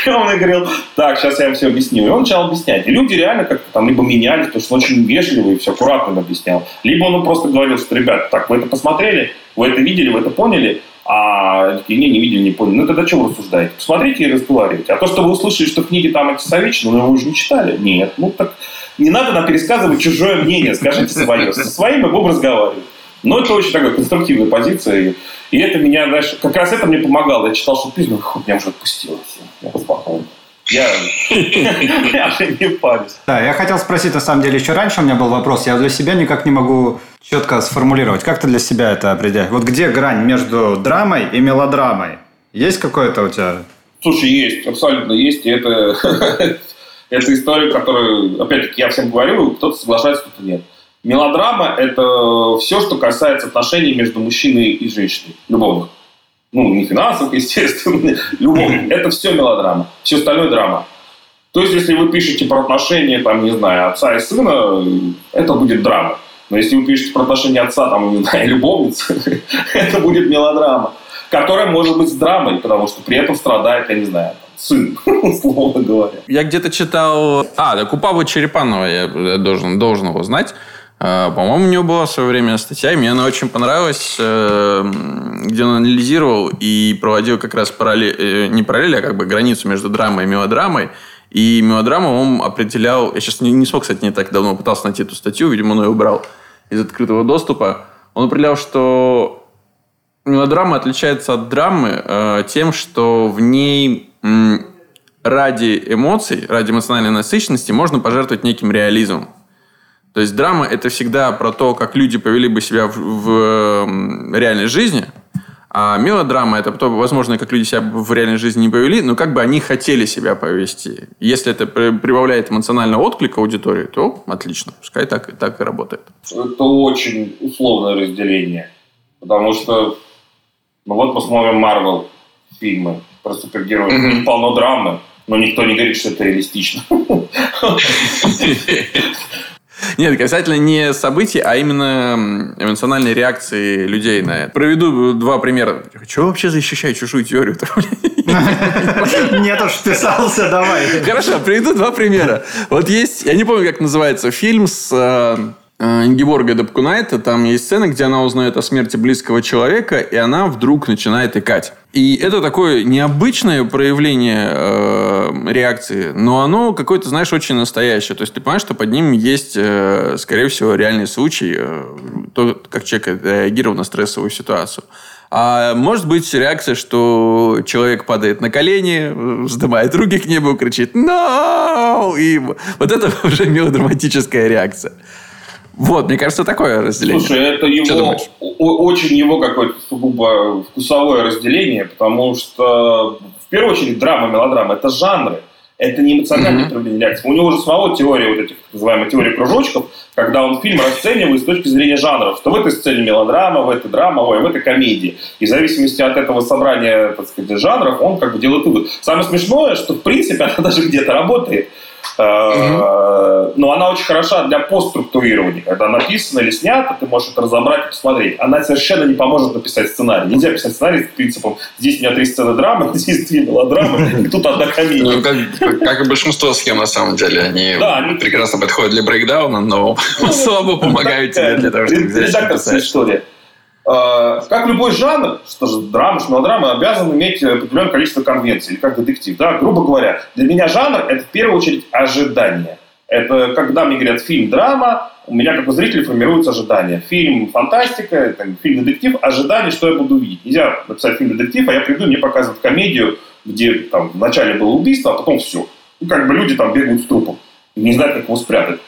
И [LAUGHS] он говорил, так, сейчас я вам все объясню. И он начал объяснять. И люди реально как-то там либо менялись, потому что он очень вежливый и все аккуратно объяснял. Либо он просто говорил, что, ребят, так, вы это посмотрели, вы это видели, вы это поняли, а не, не видели, не поняли. Ну, тогда что вы рассуждаете? Посмотрите и разговаривайте. А то, что вы услышали, что книги там антисоветчины, ну, вы уже не читали? Нет. Ну, так не надо нам пересказывать чужое мнение, скажите свое. Со своим мы будем разговаривать. Но это очень такая конструктивная позиция. И это меня, знаешь, как раз это мне помогало. Я читал шутпизм, ну, меня уже отпустило. Я успокоен. Я, [LAUGHS] [LAUGHS] я же не парюсь. Да, я хотел спросить, на самом деле, еще раньше у меня был вопрос. Я для себя никак не могу четко сформулировать. Как ты для себя это определяешь? Вот где грань между драмой и мелодрамой? Есть какое-то у тебя? Слушай, есть, абсолютно есть. И это, [LAUGHS] это история, которую, опять-таки, я всем говорю, кто-то соглашается, кто-то нет. Мелодрама – это все, что касается отношений между мужчиной и женщиной, любовных. Ну, не финансовых, [LAUGHS] естественно, любовных. [LAUGHS] Это все мелодрама. Все остальное – драма. То есть, если вы пишете про отношения, там, не знаю, отца и сына, это будет драма. Но если вы пишете про отношения отца, там, не знаю, [LAUGHS] любовницы, это будет мелодрама, которая может быть с драмой, потому что при этом страдает, я не знаю, сын, условно говоря. Я где-то читал... А, да, Купаву Черепанова я должен, должен его знать. А, по-моему, у него была в свое время статья, и мне она очень понравилась, э, где он анализировал и проводил как раз параллель, э, не параллель, а как бы границу между драмой и мелодрамой. И мелодраму он определял... Я сейчас не, не смог, кстати, не так давно пытался найти эту статью, видимо, он ее убрал из открытого доступа. Он определял, что мелодрама отличается от драмы э, тем, что в ней м, ради эмоций, ради эмоциональной насыщенности можно пожертвовать неким реализмом. То есть драма это всегда про то, как люди повели бы себя в, в реальной жизни, а мелодрама это то, возможно, как люди себя в реальной жизни не повели, но как бы они хотели себя повести. Если это прибавляет эмоционального отклика аудитории, то отлично, пускай так, так и работает. Это очень условное разделение. Потому что, ну вот посмотрим Марвел фильмы про супергероев. Mm-hmm. Полно драмы, но никто не говорит, что это реалистично. [LAUGHS] Нет, касательно не событий, а именно эмоциональной реакции людей на это. Проведу два примера. Чего вообще защищаю чужую теорию? [LAUGHS] Нет уж, вписался, давай. Хорошо, приведу два примера. Вот есть, я не помню, как называется, фильм с... Э, Ингеборга Дапкунайта, там есть сцена, где она узнает о смерти близкого человека, и она вдруг начинает икать. И это такое необычное проявление э, реакции, но оно какое-то, знаешь, очень настоящее. То есть ты понимаешь, что под ним есть, э, скорее всего, реальный случай, э, то, как человек реагировал на стрессовую ситуацию. А может быть реакция, что человек падает на колени, вздымает руки к небу, кричит «No!» И вот это [LAUGHS] уже мелодраматическая реакция. Вот, мне кажется, такое разделение. Слушай, это его, очень его какое-то сугубо вкусовое разделение, потому что в первую очередь драма, мелодрама – это жанры. Это не эмоциональное mm-hmm. реакции. У него уже самого теория вот этих, так называемых теории кружочков, когда он фильм расценивает с точки зрения жанров, что в этой сцене мелодрама, в этой драма, ой, в этой комедии. И в зависимости от этого собрания, так сказать, жанров, он как бы делает вывод. Самое смешное, что в принципе [LAUGHS] она даже где-то работает. Угу. Но она очень хороша для постструктурирования. Когда написано или снято, ты можешь это разобрать и посмотреть. Она совершенно не поможет написать сценарий. Нельзя писать сценарий с принципом «здесь у меня три сцены драмы, [LAUGHS] здесь две мелодрамы, и тут одна комедия». Ну, как, как и большинство схем, на самом деле. Они, да, прекрасно подходят для брейкдауна, но ну, [LAUGHS] слабо помогают тебе для того, чтобы Редакторская история. А, как любой жанр, что же драма, что мелодрама, обязан иметь определенное количество конвенций, или как детектив. Да? Грубо говоря, для меня жанр – это в первую очередь ожидание. Это когда мне говорят фильм драма, у меня как у зрителя формируются ожидания. Фильм фантастика, фильм детектив, ожидание, что я буду увидеть. Нельзя написать фильм детектив, а я приду, мне показывают комедию, где там вначале было убийство, а потом все. Ну, как бы люди там бегают с трупом, не знают, как его спрятать,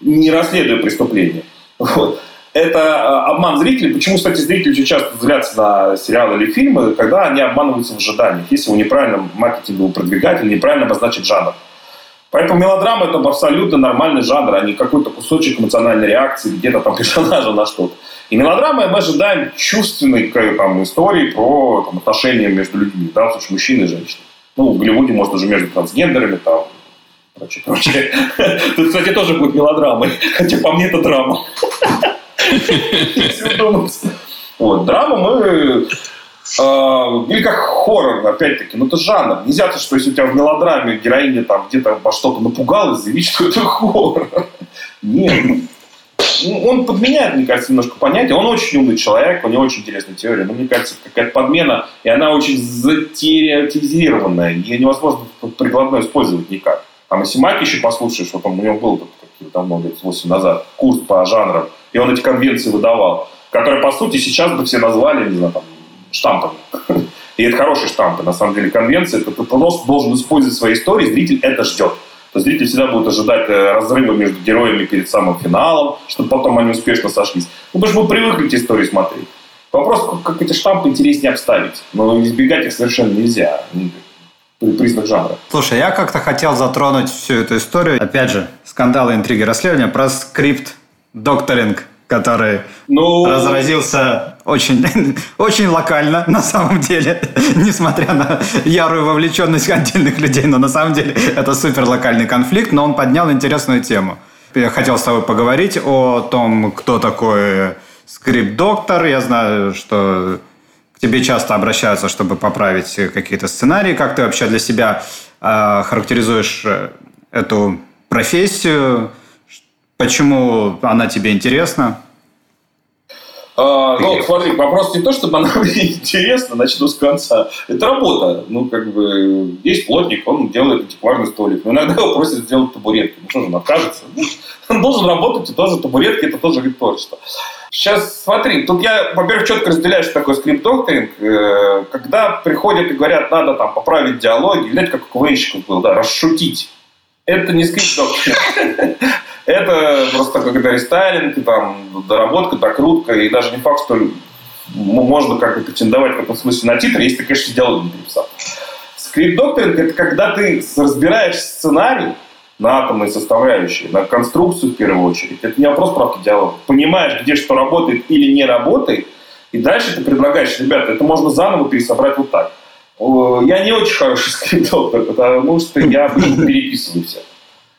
не расследуя преступление. [LAUGHS] Вот это э, обман зрителей. Почему, кстати, зрители очень часто злятся на сериалы или фильмы, когда они обманываются в ожиданиях, если его неправильно маркетингово продвигать или неправильно обозначить жанр. Поэтому мелодрама – это абсолютно нормальный жанр, а не какой-то кусочек эмоциональной реакции где-то там [LAUGHS] персонажа на что-то. И мелодрамы мы ожидаем чувственной там, истории про там, отношения между людьми, да, в случае мужчины и женщины. Ну, в Голливуде, может, уже между трансгендерами, там, прочее, прочее. [LAUGHS] Тут, кстати, тоже будет мелодрама, [LAUGHS] хотя по мне это драма. Вот, драму мы или как хоррор, опять-таки, ну это жанр. Нельзя то, что если у тебя в мелодраме героиня там где-то во что-то напугалась, заявить, что это хоррор. Нет. Ну, он подменяет, мне кажется, немножко понятие. Он очень умный человек, у него очень интересная теория. Но мне кажется, какая-то подмена, и она очень затериотизированная. Ее невозможно прикладно использовать никак. Там, если Майк еще послушаешь, вот он, у него был давно, лет 8 назад, курс по жанрам, и он эти конвенции выдавал, которые, по сути, сейчас бы все назвали, не знаю, там, штампами. И это хорошие штампы, на самом деле, конвенции. Ты просто должен использовать в своей истории, зритель это ждет. То зритель всегда будет ожидать э, разрыва между героями перед самым финалом, чтобы потом они успешно сошлись. Ну, потому что мы привыкли эти истории смотреть. Вопрос, как эти штампы интереснее обставить. Но избегать их совершенно нельзя признак жанра. Слушай, я как-то хотел затронуть всю эту историю. Опять же, скандалы, интриги, расследования про скрипт докторинг, который ну... разразился очень, [LAUGHS] очень локально, на самом деле, [LAUGHS] несмотря на ярую вовлеченность отдельных людей, но на самом деле это супер локальный конфликт, но он поднял интересную тему. Я хотел с тобой поговорить о том, кто такой скрипт-доктор. Я знаю, что к тебе часто обращаются, чтобы поправить какие-то сценарии. Как ты вообще для себя э, характеризуешь эту профессию? Почему она тебе интересна? А, ну, смотри, вопрос не то, чтобы она [LAUGHS] мне интересна, начну с конца. Это работа. Ну, как бы, есть плотник, он делает антикварный столик. Но иногда его просят сделать табуретки. Ну, что же, он откажется? Он должен работать, и тоже табуретки, это тоже вид творчества. Сейчас смотри, тут я, во-первых, четко разделяю, что такое скрипт-докторинг. Э, когда приходят и говорят, надо там поправить диалоги, знаете, как у КВНщиков был, да, расшутить. Это не скрипт-докторинг. [LAUGHS] Это просто какой-то рестайлинг, там, доработка, докрутка, и даже не факт, что можно как бы претендовать в этом смысле на титр, если ты, конечно, диалоги не переписал. Скрипт-докторинг – это когда ты разбираешь сценарий, на атомные составляющие, на конструкцию в первую очередь. Это не вопрос правки диалога. Понимаешь, где что работает или не работает, и дальше ты предлагаешь, ребята, это можно заново пересобрать вот так. Я не очень хороший [LAUGHS] скриптоптер, потому что я переписываю все.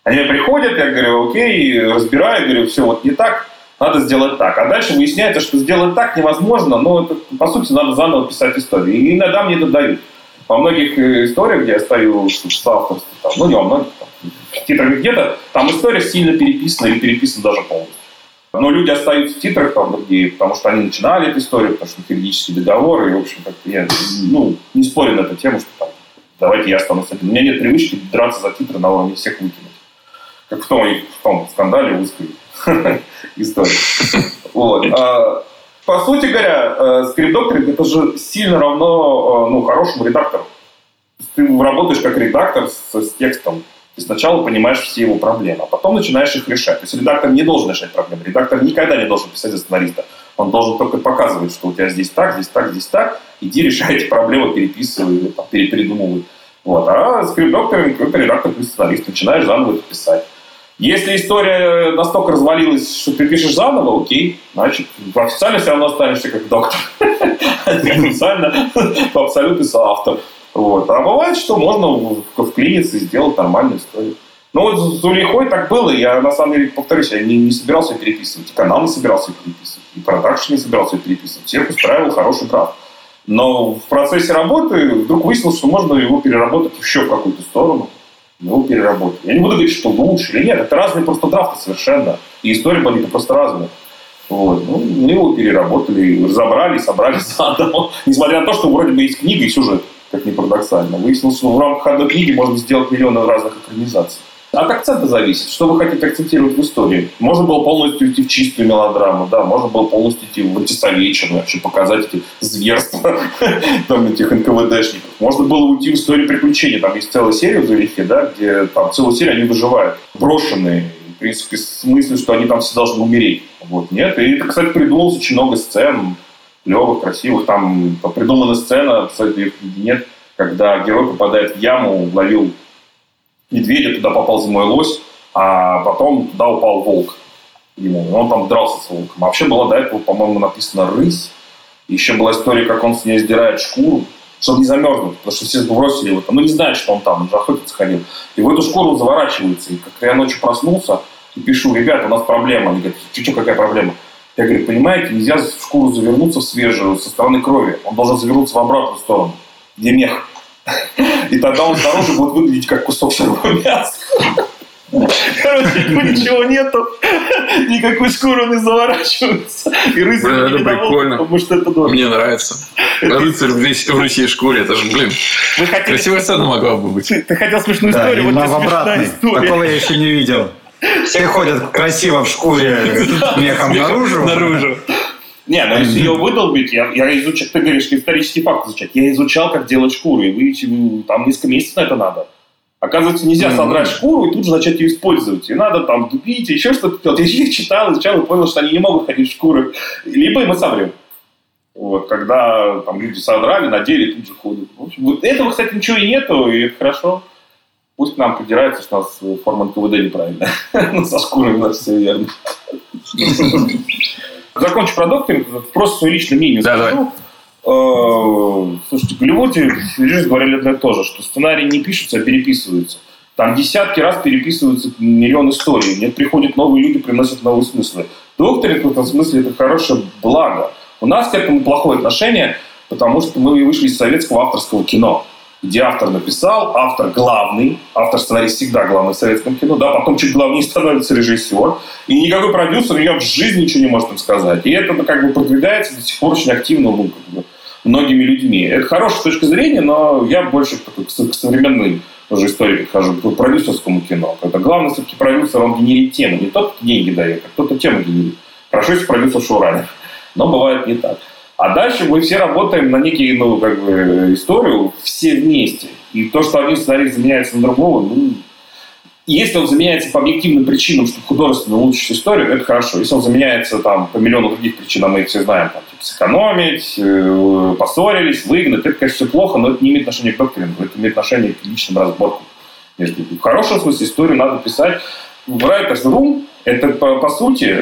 Они приходят, я говорю, окей, разбираю, говорю, все вот не так, надо сделать так. А дальше выясняется, что сделать так невозможно, но это, по сути, надо заново писать историю. И иногда мне это дают. Во многих э, историях, где я стою с авторством, ну не во многих, там, титрами где-то, там история сильно переписана или переписана даже полностью. Но люди остаются в титрах, там, другие, потому что они начинали эту историю, потому что юридические договоры, и, в общем, как-то я ну, не спорю на эту тему, что там, давайте я останусь один. У меня нет привычки драться за титры на уровне всех выкинуть. Как в том, в том скандале узкой [LAUGHS] истории. Вот. А, по сути говоря, скрипт-докторинг это же сильно равно э, ну, хорошему редактору. Ты работаешь как редактор с, с текстом. Ты сначала понимаешь все его проблемы, а потом начинаешь их решать. То есть редактор не должен решать проблемы. Редактор никогда не должен писать за сценариста. Он должен только показывать, что у тебя здесь так, здесь так, здесь так. Иди решай эти проблемы, переписывай, перепридумывай. Вот. А скрипт-докторинг – это редактор плюс сценарист. Начинаешь заново это писать. Если история настолько развалилась, что ты пишешь заново, окей, значит, официально все равно останешься как доктор. Официально абсолютный соавтор. Вот. А бывает, что можно вклиниться и сделать нормальную историю. Ну вот с Зулейхой так было. Я на самом деле, повторюсь, я не, не собирался ее переписывать. И канал не собирался ее переписывать. И продакшн не собирался ее переписывать. Всех устраивал хороший прав. Но в процессе работы вдруг выяснилось, что можно его переработать еще в какую-то сторону его переработали. Я не буду говорить, что лучше или нет. Это разные просто драфты совершенно. И история были просто разные. Вот. Ну, мы его переработали, разобрали, собрали [LAUGHS] заново. Несмотря на то, что вроде бы есть книга и сюжет, как ни парадоксально. Выяснилось, что в рамках одной книги можно сделать миллионы разных экранизаций. От акцента зависит. Что вы хотите акцентировать в истории? Можно было полностью идти в чистую мелодраму, да, можно было полностью идти в антисоветчину, вообще показать эти зверства [LAUGHS] там, этих НКВДшников. Можно было уйти в историю приключений. Там есть целая серия в Завихе, да, где там целую серию они выживают. Брошенные, в принципе, с мыслью, что они там все должны умереть. Вот, нет. И это, кстати, придумалось очень много сцен, клевых, красивых. Там придумана сцена, кстати, нет, когда герой попадает в яму, ловил медведя, туда попал зимой лось, а потом туда упал волк ему. Он там дрался с волком. Вообще была до этого, по-моему, написана «рысь». Еще была история, как он с ней сдирает шкуру, чтобы не замерзнуть, потому что все бросили его. Ну, не знает, что он там, он же охотиться ходил. И в эту шкуру он заворачивается. И как я ночью проснулся и пишу, ребята, у нас проблема. Они говорят, что, какая проблема? Я говорю, понимаете, нельзя в шкуру завернуться в свежую со стороны крови. Он должен завернуться в обратную сторону, где мех. И тогда он снаружи будет выглядеть как кусок сырого мяса. Короче, ему ничего нету, никакой шкуры не заворачивается. И рыцарь блин, это прикольно. Потому что это дорого. Мне нравится. Рыцарь в рысе шкуре, это же, блин, хотели... красивая сцена могла бы быть. Ты, ты хотел смешную да, историю, вот в обратной. Такого я еще не видел. Все ходят красиво в шкуре, [LAUGHS] мехом наружу. Наружу. Не, но если ее выдолбить, я, я изучал, ты говоришь, исторический факт изучать. Я изучал, как делать шкуру, и вы, там несколько месяцев на это надо. Оказывается, нельзя mm-hmm. содрать шкуру и тут же начать ее использовать. И надо там тупить, еще что-то делать. [LAUGHS] Я их читал, изучал и понял, что они не могут ходить в шкуры. Либо мы соврем. Вот, когда там люди содрали, надели, тут же ходят. В общем, вот этого, кстати, ничего и нету, и это хорошо. Пусть нам придираются, что у нас форма НКВД неправильная. [LAUGHS] Но со шкурой у нас все верно. [LAUGHS] закончу про докторинг, просто свое личное мнение да, скажу. Давай. Э, слушайте, в Голливуде режиссеры говорили одно и то же, что сценарии не пишутся, а переписываются. Там десятки раз переписываются миллион историй. Мне приходят новые люди, приносят новые смыслы. Докторинг в этом смысле это хорошее благо. У нас к этому плохое отношение, потому что мы вышли из советского авторского кино где автор написал, автор главный, автор сценарист всегда главный в советском кино, да, потом чуть главнее становится режиссер, и никакой продюсер ее в жизни ничего не может им сказать. И это ну, как бы продвигается до сих пор очень активно ну, как бы, многими людьми. Это хорошая точка зрения, но я больше такой, к современной уже истории подхожу, к продюсерскому кино. Когда главный все-таки продюсер, он генерит тему. Не тот, деньги дает, а кто-то тему генерит. Хорошо, если продюсер шоураннер. Но бывает не так. А дальше мы все работаем на некие, ну, как бы, историю все вместе. И то, что один сценарист заменяется на другого, ну, если он заменяется по объективным причинам, чтобы художественно улучшить историю, это хорошо. Если он заменяется там по миллиону других причин, мы их все знаем, там, типа, сэкономить, э, поссорились, выгнать, это, конечно, все плохо, но это не имеет отношения к докторингу, это имеет отношение к личным разборкам. В хорошем смысле историю надо писать. В Writer's Room это, по, по сути,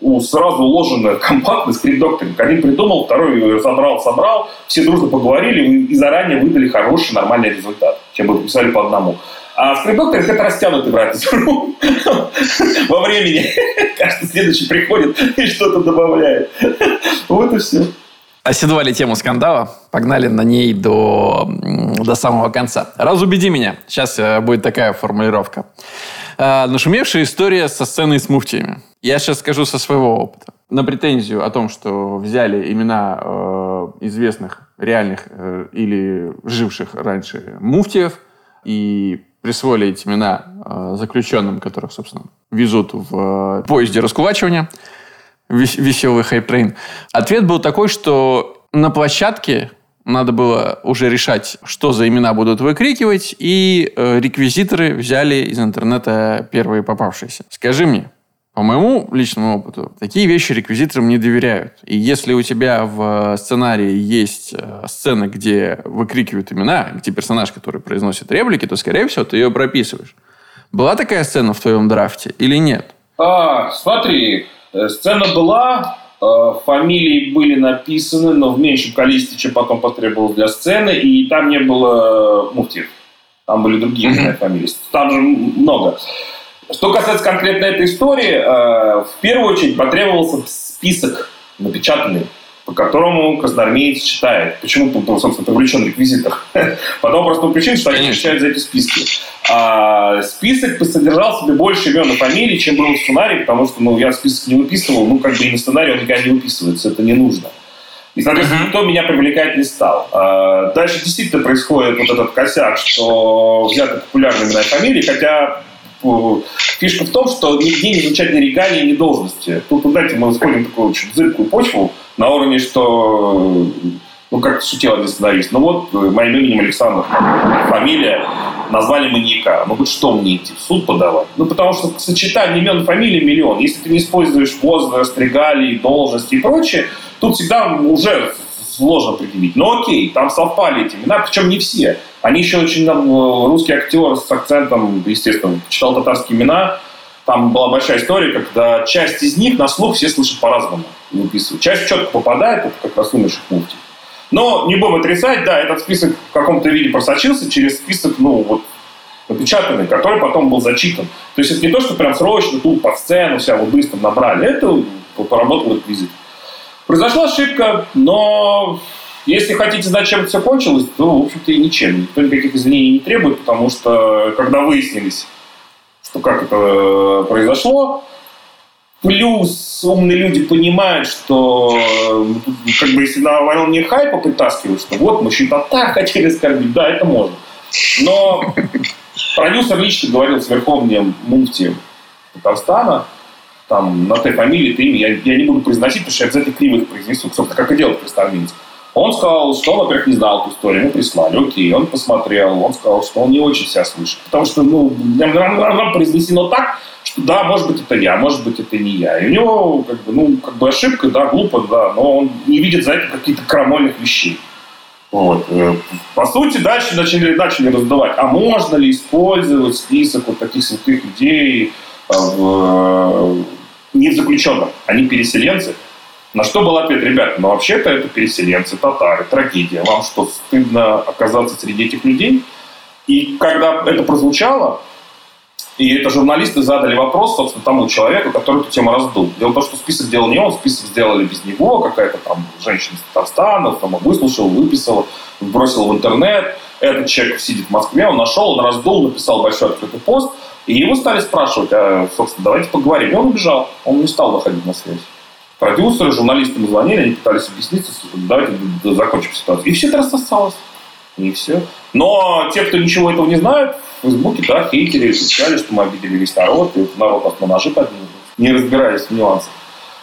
у сразу уложенная компактность скрипт-докторинг. Один придумал, второй собрал, собрал, все дружно поговорили и заранее выдали хороший, нормальный результат, чем бы писали по одному. А скрипт-докторинг это растянутый брат во времени. Каждый следующий приходит и что-то добавляет. Вот и все. Оседвали тему скандала, погнали на ней до, до самого конца. Разубеди меня. Сейчас э, будет такая формулировка. А, нашумевшая история со сценой с муфтиями. Я сейчас скажу со своего опыта. На претензию о том, что взяли имена э, известных, реальных э, или живших раньше муфтиев и присвоили эти имена э, заключенным, которых, собственно, везут в э, поезде раскулачивания, вес, веселый hype train. Ответ был такой, что на площадке надо было уже решать, что за имена будут выкрикивать, и э, реквизиторы взяли из интернета первые попавшиеся. Скажи мне, по моему личному опыту, такие вещи реквизиторам не доверяют. И если у тебя в сценарии есть э, сцена, где выкрикивают имена, где персонаж, который произносит реплики, то, скорее всего, ты ее прописываешь. Была такая сцена в твоем драфте или нет? А, смотри, э, сцена была, э, фамилии были написаны, но в меньшем количестве, чем потом потребовалось для сцены, и там не было муфтиев. Там были другие фамилии. Там же много. Что касается конкретно этой истории, э, в первую очередь потребовался список напечатанный, по которому красноармеец читает. Почему, собственно, привлечен реквизитор? [LAUGHS] По одной простой причине, что они читают за эти списки. А список содержал в себе больше имен и фамилий, чем был в сценарии, потому что ну, я список не выписывал, ну, как бы и на сценарий он никогда не выписывается, это не нужно. И, соответственно, никто меня привлекать не стал. А дальше действительно происходит вот этот косяк, что взяты популярные имена и фамилии, хотя фишка в том, что нигде не звучат ни регалии, ни должности. Тут, знаете, мы сходим в такую очень зыбкую почву на уровне, что ну, как шутил один сценарист, ну вот, моим именем Александр, фамилия, назвали маньяка. Ну вот что мне идти, в суд подавать? Ну потому что сочетание имен фамилии миллион. Если ты не используешь возраст, регалии, должности и прочее, тут всегда уже сложно определить. Но окей, там совпали эти имена, причем не все. Они еще очень там, э, русский актер с акцентом, естественно, читал татарские имена. Там была большая история, когда часть из них на слух все слышат по-разному выписывают. Часть четко попадает, это как раз умерших муфти. Но не будем отрицать, да, этот список в каком-то виде просочился через список, ну, вот, напечатанный, который потом был зачитан. То есть это не то, что прям срочно тут под сцену вся вот быстро набрали. Это поработал реквизит. Произошла ошибка, но если хотите знать, чем это все кончилось, то, в общем-то, и ничем. Никто никаких извинений не требует, потому что, когда выяснились, что как это произошло, плюс умные люди понимают, что как бы если на волне хайпа притаскивают, что вот что-то так [LAUGHS] хотели оскорбить, да, это можно. Но продюсер лично говорил с верховным муфтием Татарстана, там, на той фамилии, ты имя, я, я не буду произносить, потому что я обязательно криво их произнесу, собственно, как и делать представленец. Он сказал, что, во-первых, не знал эту историю, ему прислали, окей, он посмотрел, он сказал, что он не очень себя слышит. Потому что, ну, нам произнесено так, что да, может быть, это я, может быть, это не я. И у него, как бы, ну, как бы ошибка, да, глупо, да, но он не видит за этим каких-то крамольных вещей. Вот. Э, по сути, дальше начали, начали раздавать. А можно ли использовать список вот таких святых людей э, в не в заключенных, они переселенцы. На что был ответ, ребята, ну вообще-то это переселенцы, татары, трагедия. Вам что, стыдно оказаться среди этих людей? И когда это прозвучало, и это журналисты задали вопрос, собственно, тому человеку, который эту тему раздул. Дело в том, что список сделал не он, список сделали без него, какая-то там женщина из Татарстана, там выслушал, выписал, бросил в интернет. Этот человек сидит в Москве, он нашел, он раздул, написал большой открытый пост – и его стали спрашивать, а, собственно, давайте поговорим. И он убежал, он не стал выходить на связь. Продюсеры, журналисты звонили, они пытались объясниться, давайте закончим ситуацию. И все это рассосалось. И все. Но те, кто ничего этого не знает, в Фейсбуке, да, хейтеры кричали, что мы обидели весь народ, и народ нас на ножи поднял, не разбираясь в нюансах.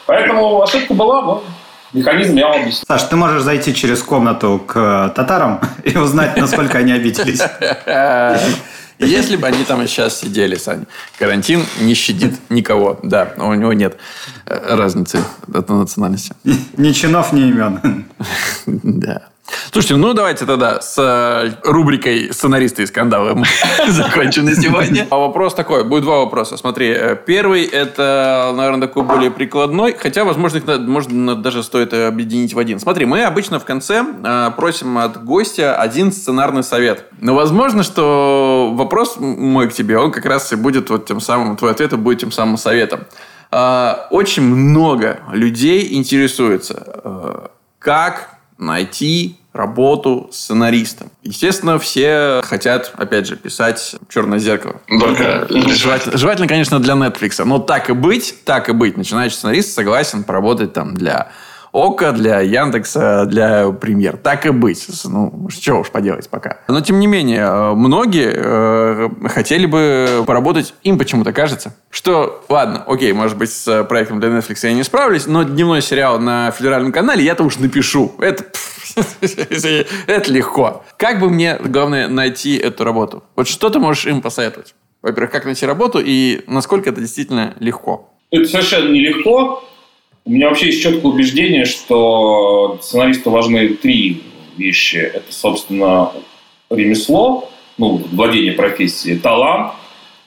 Поэтому ошибка была, но механизм я вам объясню. Саш, ты можешь зайти через комнату к татарам [LAUGHS] и узнать, насколько они обиделись. [LAUGHS] Если бы они там сейчас сидели, Саня. Карантин не щадит никого. Да, у него нет э, разницы от национальности. Ни чинов, ни имен. [LAUGHS] Да. Слушайте, ну давайте тогда с э, рубрикой «Сценаристы и скандалы» мы [LAUGHS] закончены сегодня. А вопрос такой, будет два вопроса. Смотри, э, первый это, наверное, такой более прикладной, хотя, возможно, их можно даже стоит объединить в один. Смотри, мы обычно в конце э, просим от гостя один сценарный совет. Но возможно, что вопрос мой к тебе, он как раз и будет вот тем самым, твой ответ будет тем самым советом. Очень много людей интересуется, как найти работу сценаристом. Естественно, все хотят, опять же, писать «Черное зеркало». Только желательно, желательно, конечно, для Netflix. Но так и быть, так и быть. Начинающий сценарист согласен поработать там для Ока, для Яндекса, для Премьер. Так и быть. Ну, что уж поделать пока. Но, тем не менее, многие э, хотели бы поработать, им почему-то кажется, что, ладно, окей, может быть, с проектом для Netflix я не справлюсь, но дневной сериал на федеральном канале я-то уж напишу. Это, [LAUGHS] это легко. Как бы мне, главное, найти эту работу? Вот что ты можешь им посоветовать? Во-первых, как найти работу и насколько это действительно легко? Это совершенно нелегко. У меня вообще есть четкое убеждение, что сценаристу важны три вещи. Это, собственно, ремесло, ну, владение профессией, талант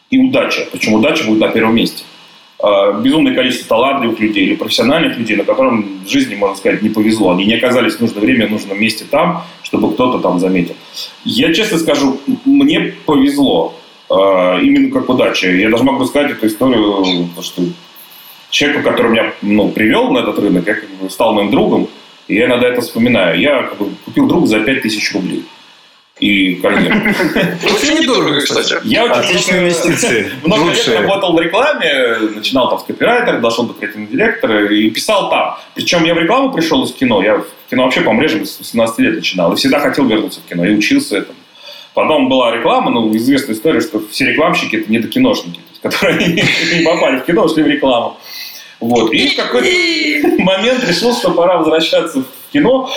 и удача. Причем удача будет на первом месте. А, безумное количество талантливых людей или профессиональных людей, на которым в жизни, можно сказать, не повезло. Они не оказались в нужное время, в нужном месте там, чтобы кто-то там заметил. Я честно скажу, мне повезло. А, именно как удача. Я даже могу сказать эту историю, что человеку, который меня ну, привел на этот рынок, я как бы стал моим другом, и я иногда это вспоминаю. Я как бы, купил друга за 5000 рублей. И карьеру. Очень недорого, кстати. Я очень Отличные инвестиции. [LAUGHS] Много лет работал в рекламе, начинал там с копирайтера, дошел до креативного директора и писал там. Причем я в рекламу пришел из кино, я в кино вообще по мрежам с 18 лет начинал, и всегда хотел вернуться в кино, и учился этому. Потом была реклама, ну, известная история, что все рекламщики – это не до киношники, которые [LAUGHS] не попали в кино, ушли в рекламу. Вот. И в какой-то [LAUGHS] момент решил, что пора возвращаться в кино.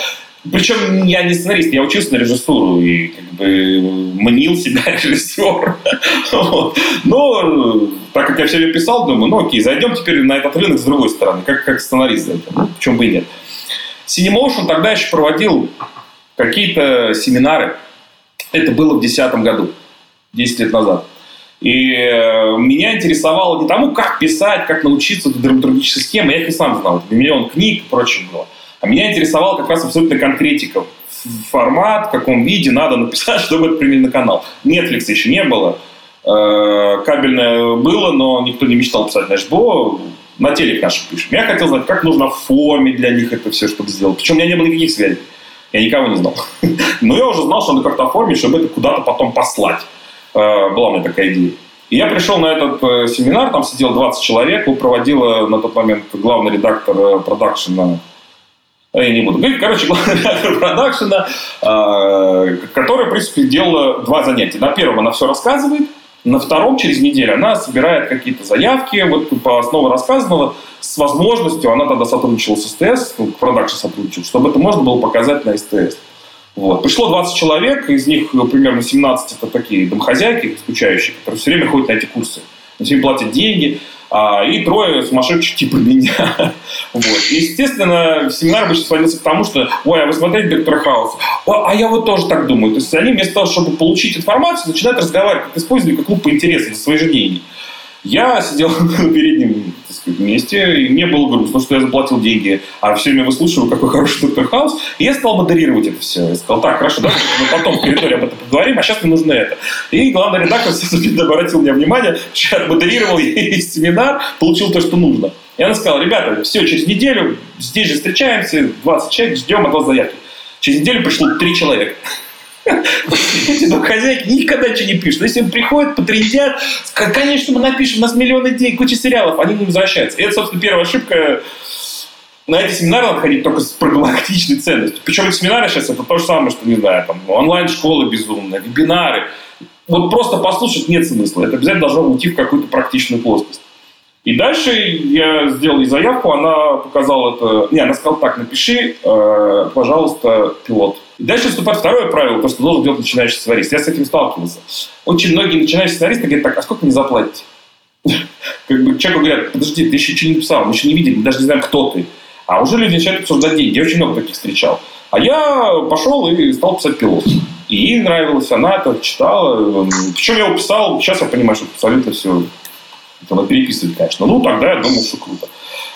Причем я не сценарист, я учился на режиссуру и как бы мнил себя [LAUGHS] режиссер. Вот. Но так как я все время писал, думаю, ну окей, зайдем теперь на этот рынок с другой стороны, как, как сценарист зайдем. Почему бы и нет. Cinemotion тогда еще проводил какие-то семинары. Это было в 2010 году, 10 лет назад. И э, меня интересовало не тому, как писать, как научиться драматургической схеме, я их и сам знал, миллион книг и прочее было. А меня интересовала как раз абсолютно конкретика, формат, в каком виде надо написать, [LAUGHS] чтобы это применить на канал. Netflix еще не было, э, кабельное было, но никто не мечтал писать на HBO, на телек нашим пишем. Я хотел знать, как нужно оформить для них это все, чтобы сделать. Причем у меня не было никаких связей. Я никого не знал. [LAUGHS] Но я уже знал, что надо как-то оформить, чтобы это куда-то потом послать. Э, была у меня такая идея. И я пришел на этот э, семинар, там сидел 20 человек, его проводила на тот момент главный редактор э, продакшена я не буду говорить, короче, [LAUGHS] главный редактор продакшена, которая, в принципе, делала два занятия. На первом она все рассказывает, на втором, через неделю, она собирает какие-то заявки вот по основе рассказанного с возможностью, она тогда сотрудничала с СТС, ну, продакшн сотрудничал, чтобы это можно было показать на СТС. Вот. Пришло 20 человек, из них ну, примерно 17 это такие домохозяйки, скучающие, которые все время ходят на эти курсы. На им платят деньги, а, и трое сумасшедших типа меня. [LAUGHS] вот. И, естественно, семинар обычно сводился к тому, что «Ой, а вы смотрите Доктора Хаус?» «А я вот тоже так думаю». То есть они вместо того, чтобы получить информацию, начинают разговаривать, как использовать как клуб по интересам свои же деньги. Я сидел [LAUGHS] на переднем сказать, месте, и мне было грустно, что я заплатил деньги, а все время выслушиваю, какой хороший доктор Хаус. И я стал модерировать это все. Я сказал, так, хорошо, давайте мы потом в коридоре об этом поговорим, а сейчас мне нужно это. И главный редактор обратил мне внимание, что я модерировал [LAUGHS] весь семинар, получил то, что нужно. И она сказала, ребята, все, через неделю здесь же встречаемся, 20 человек, ждем от вас заявки. Через неделю пришло три человека. Эти домохозяйки никогда ничего не пишут. Если им приходят, потрендят, конечно, мы напишем, у нас миллион идей, куча сериалов, они не возвращаются. И это, собственно, первая ошибка. На эти семинары надо ходить только с прогалактичной ценностью. Причем эти семинары сейчас это то же самое, что, не знаю, там, онлайн-школы безумные, вебинары. Вот просто послушать нет смысла. Это обязательно должно уйти в какую-то практичную плоскость. И дальше я сделал ей заявку, она показала это... Не, она сказала так, напиши, э, пожалуйста, пилот. Дальше вступает второе правило, то, что должен делать начинающий сценарист. Я с этим сталкивался. Очень многие начинающие сценаристы говорят, так, а сколько мне заплатите? [LAUGHS] Как бы человеку говорят, подожди, ты еще ничего не написал, мы еще не видели, мы даже не знаем, кто ты. А уже люди начинают обсуждать деньги. Я очень много таких встречал. А я пошел и стал писать пилот. И ей нравилось, она это читала. Причем я его писал, сейчас я понимаю, что абсолютно все надо переписывать, конечно. Ну, тогда я думал, что круто.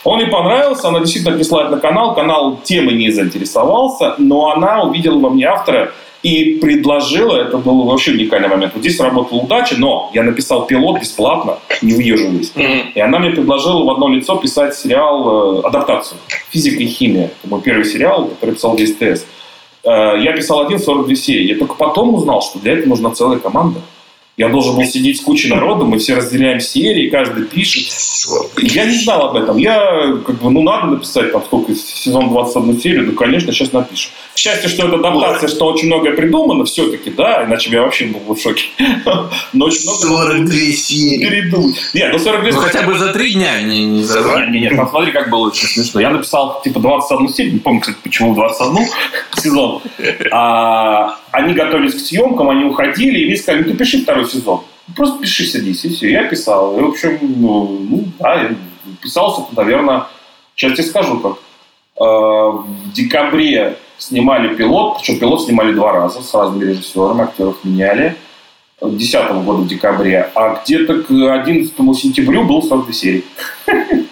Он ей понравился, она действительно это на канал. Канал темы не заинтересовался, но она увидела во мне автора и предложила, это был вообще уникальный момент. Вот здесь работала удача, но я написал пилот бесплатно, не выезживаясь. Mm-hmm. И она мне предложила в одно лицо писать сериал, э, адаптацию «Физика и химия». Это мой первый сериал, который писал для СТС. Э, я писал один 42 серии. Я только потом узнал, что для этого нужна целая команда. Я должен был сидеть с кучей народу, мы все разделяем серии, каждый пишет. Я не знал об этом. Я, как бы, ну, надо написать там сколько, сезон 21 серию, ну, конечно, сейчас напишу. К счастью, что это адаптация, что очень многое придумано все-таки, да, иначе я вообще был в шоке. Но очень много... 42 серии. Передумать. Нет, ну 42 ну, хотя бы за три дня, не, не за два. Нет, нет, нет, смотри, как было очень смешно. Я написал, типа, 21 серию, не помню, кстати, почему 21 [LAUGHS] сезон. А, они готовились к съемкам, они уходили, и мне сказали, ну, ты пиши второй сезон. Просто пиши, садись, и все. Я писал. И, в общем, ну, ну да, писался, наверное, сейчас тебе скажу, как. Э, в декабре снимали пилот, причем пилот снимали два раза с разными режиссерами, актеров меняли. 2010 года в декабре, а где-то к 11 сентябрю был 42 серии. [LAUGHS]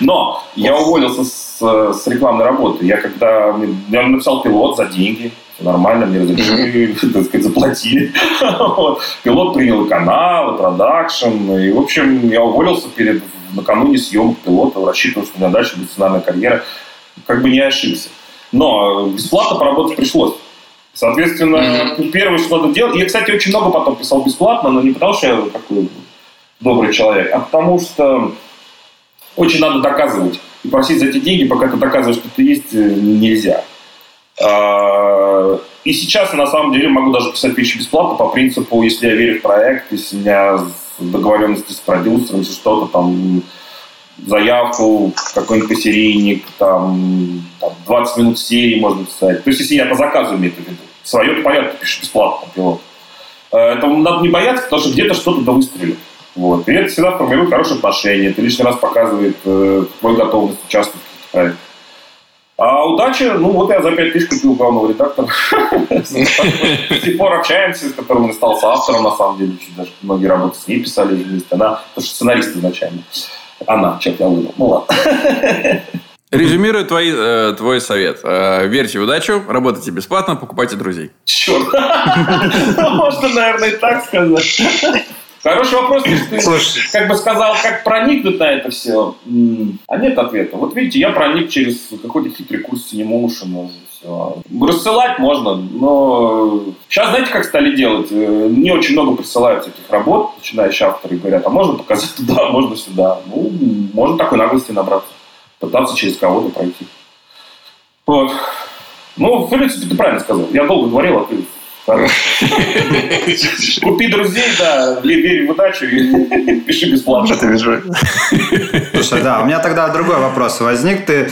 Но я уволился с, с рекламной работы. Я когда я написал пилот за деньги, нормально, мне разрешили, [LAUGHS] так сказать, заплатили. [LAUGHS] вот. Пилот принял канал, и продакшн. И, в общем, я уволился перед накануне съемок пилота, рассчитывал, что у меня дальше будет сценарная карьера. Как бы не ошибся. Но бесплатно поработать пришлось. Соответственно, mm-hmm. первое, что надо делать... Я, кстати, очень много потом писал бесплатно, но не потому, что я такой добрый человек, а потому что очень надо доказывать. И просить за эти деньги, пока ты доказываешь, что ты есть, э, нельзя. А, и сейчас, на самом деле, могу даже писать вещи бесплатно по принципу, если я верю в проект, если у меня договоренности с продюсером, если что-то там заявку, какой-нибудь посерийник, там, там 20 минут серии можно писать. То есть, если я по заказу имею в виду. Свое, то понятно, пишешь бесплатно пилот. А, это надо не бояться, потому что где-то что-то да выстрелит. Вот. И это всегда формирует хорошие отношения. Это лишний раз показывает э, готовность участвовать в проектах. А удача, ну вот я за пять тысяч купил главного редактора. С сих пор общаемся, с которым он стал автором, на самом деле. Даже многие работы с ней писали. Она, потому что сценарист изначально. Она, черт, я выдал. Ну ладно. Резюмируя твой, э, твой совет. Э, верьте в удачу, работайте бесплатно, покупайте друзей. Черт. Можно, наверное, и так сказать. Хороший вопрос, ты как бы сказал, как проникнуть на это все. А нет ответа. Вот видите, я проник через какой-то хитрый курс Cinemotion. Все. Рассылать можно, но сейчас знаете, как стали делать? Э, не очень много присылают этих работ, начинающие авторы говорят, а можно показать туда, можно сюда. Ну, можно такой наглости набраться, пытаться через кого-то пройти. Вот. Ну, в принципе, ты правильно сказал. Я долго говорил, а ты [LAUGHS] Купи друзей, да, верь в удачу и [LAUGHS] пиши бесплатно. Слушай, да, у меня тогда другой вопрос возник. Ты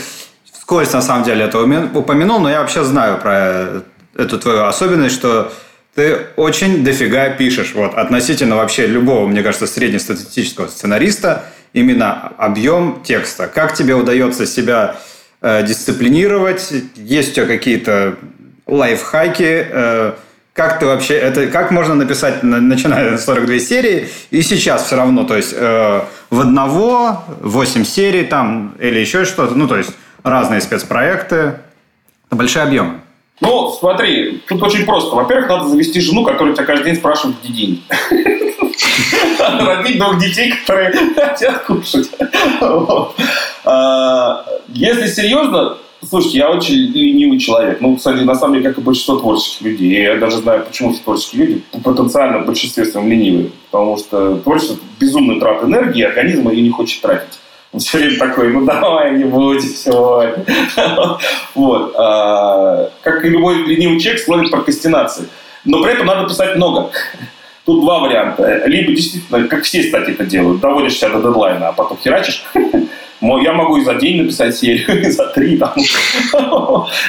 вскользь, на самом деле, это упомянул, но я вообще знаю про эту твою особенность, что ты очень дофига пишешь. Вот, относительно вообще любого, мне кажется, среднестатистического сценариста, именно объем текста. Как тебе удается себя э, дисциплинировать? Есть у тебя какие-то лайфхаки? Э, как ты вообще, это как можно написать, начиная с 42 серии, и сейчас все равно, то есть э, в одного 8 серий там, или еще что-то, ну, то есть разные спецпроекты, это большие объемы. Ну, смотри, тут очень просто. Во-первых, надо завести жену, которая тебя каждый день спрашивает, где деньги. Родить двух детей, которые хотят кушать. А, если серьезно, Слушайте, я очень ленивый человек. Ну, кстати, на самом деле, как и большинство творческих людей. Я даже знаю, почему все творческие люди потенциально в большинстве своем ленивые. Потому что творчество – это безумная трата энергии, организм ее не хочет тратить. Все время такой, ну давай, не будем сегодня. [LAUGHS] Вот. А, как и любой ленивый человек, склонен к прокрастинации. Но при этом надо писать много. Тут два варианта. Либо действительно, как все, кстати, это делают, доводишься до дедлайна, а потом херачишь. [LAUGHS] Я могу и за день написать серию, [LAUGHS] и за три. Там.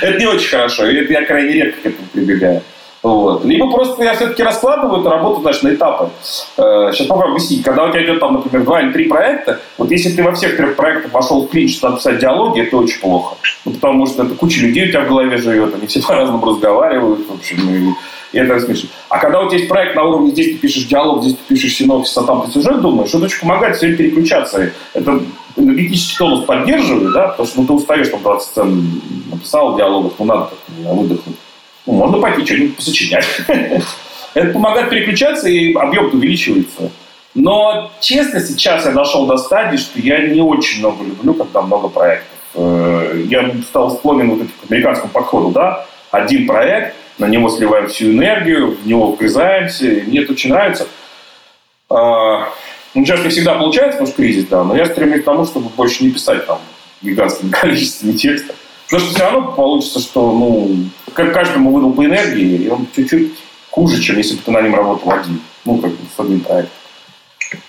Это не очень хорошо. Это я крайне редко к этому прибегаю. Вот. Либо просто я все-таки раскладываю эту работу значит, на этапы. Сейчас попробую объяснить. Когда у тебя идет, там, например, два или три проекта, вот если ты во всех трех проектах вошел в клинч, что написать диалоги, это очень плохо. Ну, потому что это куча людей у тебя в голове живет, они все по-разному [LAUGHS] разговаривают. В общем, и, и это смешно. А когда у тебя есть проект на уровне, здесь ты пишешь диалог, здесь ты пишешь синопсис, а там ты сюжет думаешь, это очень помогает все время переключаться. Это энергетический тонус поддерживает, да, потому что ну, ты устаешь, там 20 сцен написал диалогов, ну надо как-то выдохнуть. Можно пойти что-нибудь посочинять. [LAUGHS] Это помогает переключаться, и объем увеличивается. Но, честно, сейчас я дошел до стадии, что я не очень много люблю, когда много проектов. Э, я стал склонен вот к американскому подходу, да, один проект, на него сливаем всю энергию, в него вгрызаемся, мне это очень нравится. А, ну, сейчас не всегда получается, потому что кризис, да, но я стремлюсь к тому, чтобы больше не писать там гигантским [LAUGHS] количеством текста. Потому что все равно получится, что ну, как каждому выдал по энергии, и он чуть-чуть хуже, чем если бы ты на нем работал один. Ну, как бы с одним проектом.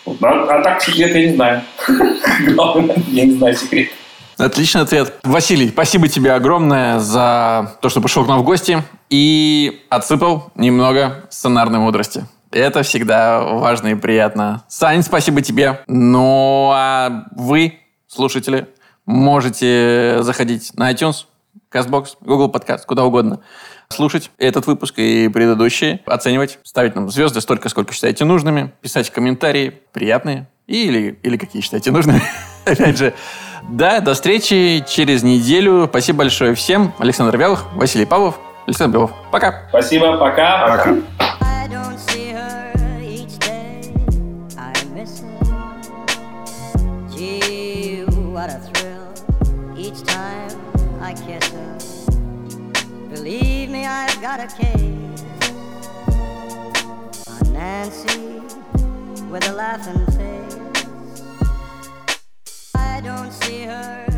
Вот. А, а так секрет я не знаю. [LAUGHS] Главное, я не знаю секрет. Отличный ответ. Василий, спасибо тебе огромное за то, что пришел к нам в гости и отсыпал немного сценарной мудрости. Это всегда важно и приятно. Сань, спасибо тебе. Ну, а вы, слушатели, можете заходить на iTunes, CastBox, Google Podcast, куда угодно. Слушать этот выпуск и предыдущие, оценивать, ставить нам звезды столько, сколько считаете нужными, писать комментарии приятные или, или какие считаете нужными. [LAUGHS] Опять же, да, до встречи через неделю. Спасибо большое всем. Александр Вялых, Василий Павлов, Александр Белов. Пока. Спасибо, пока. Пока. I've got a case on Nancy with a laughing face. I don't see her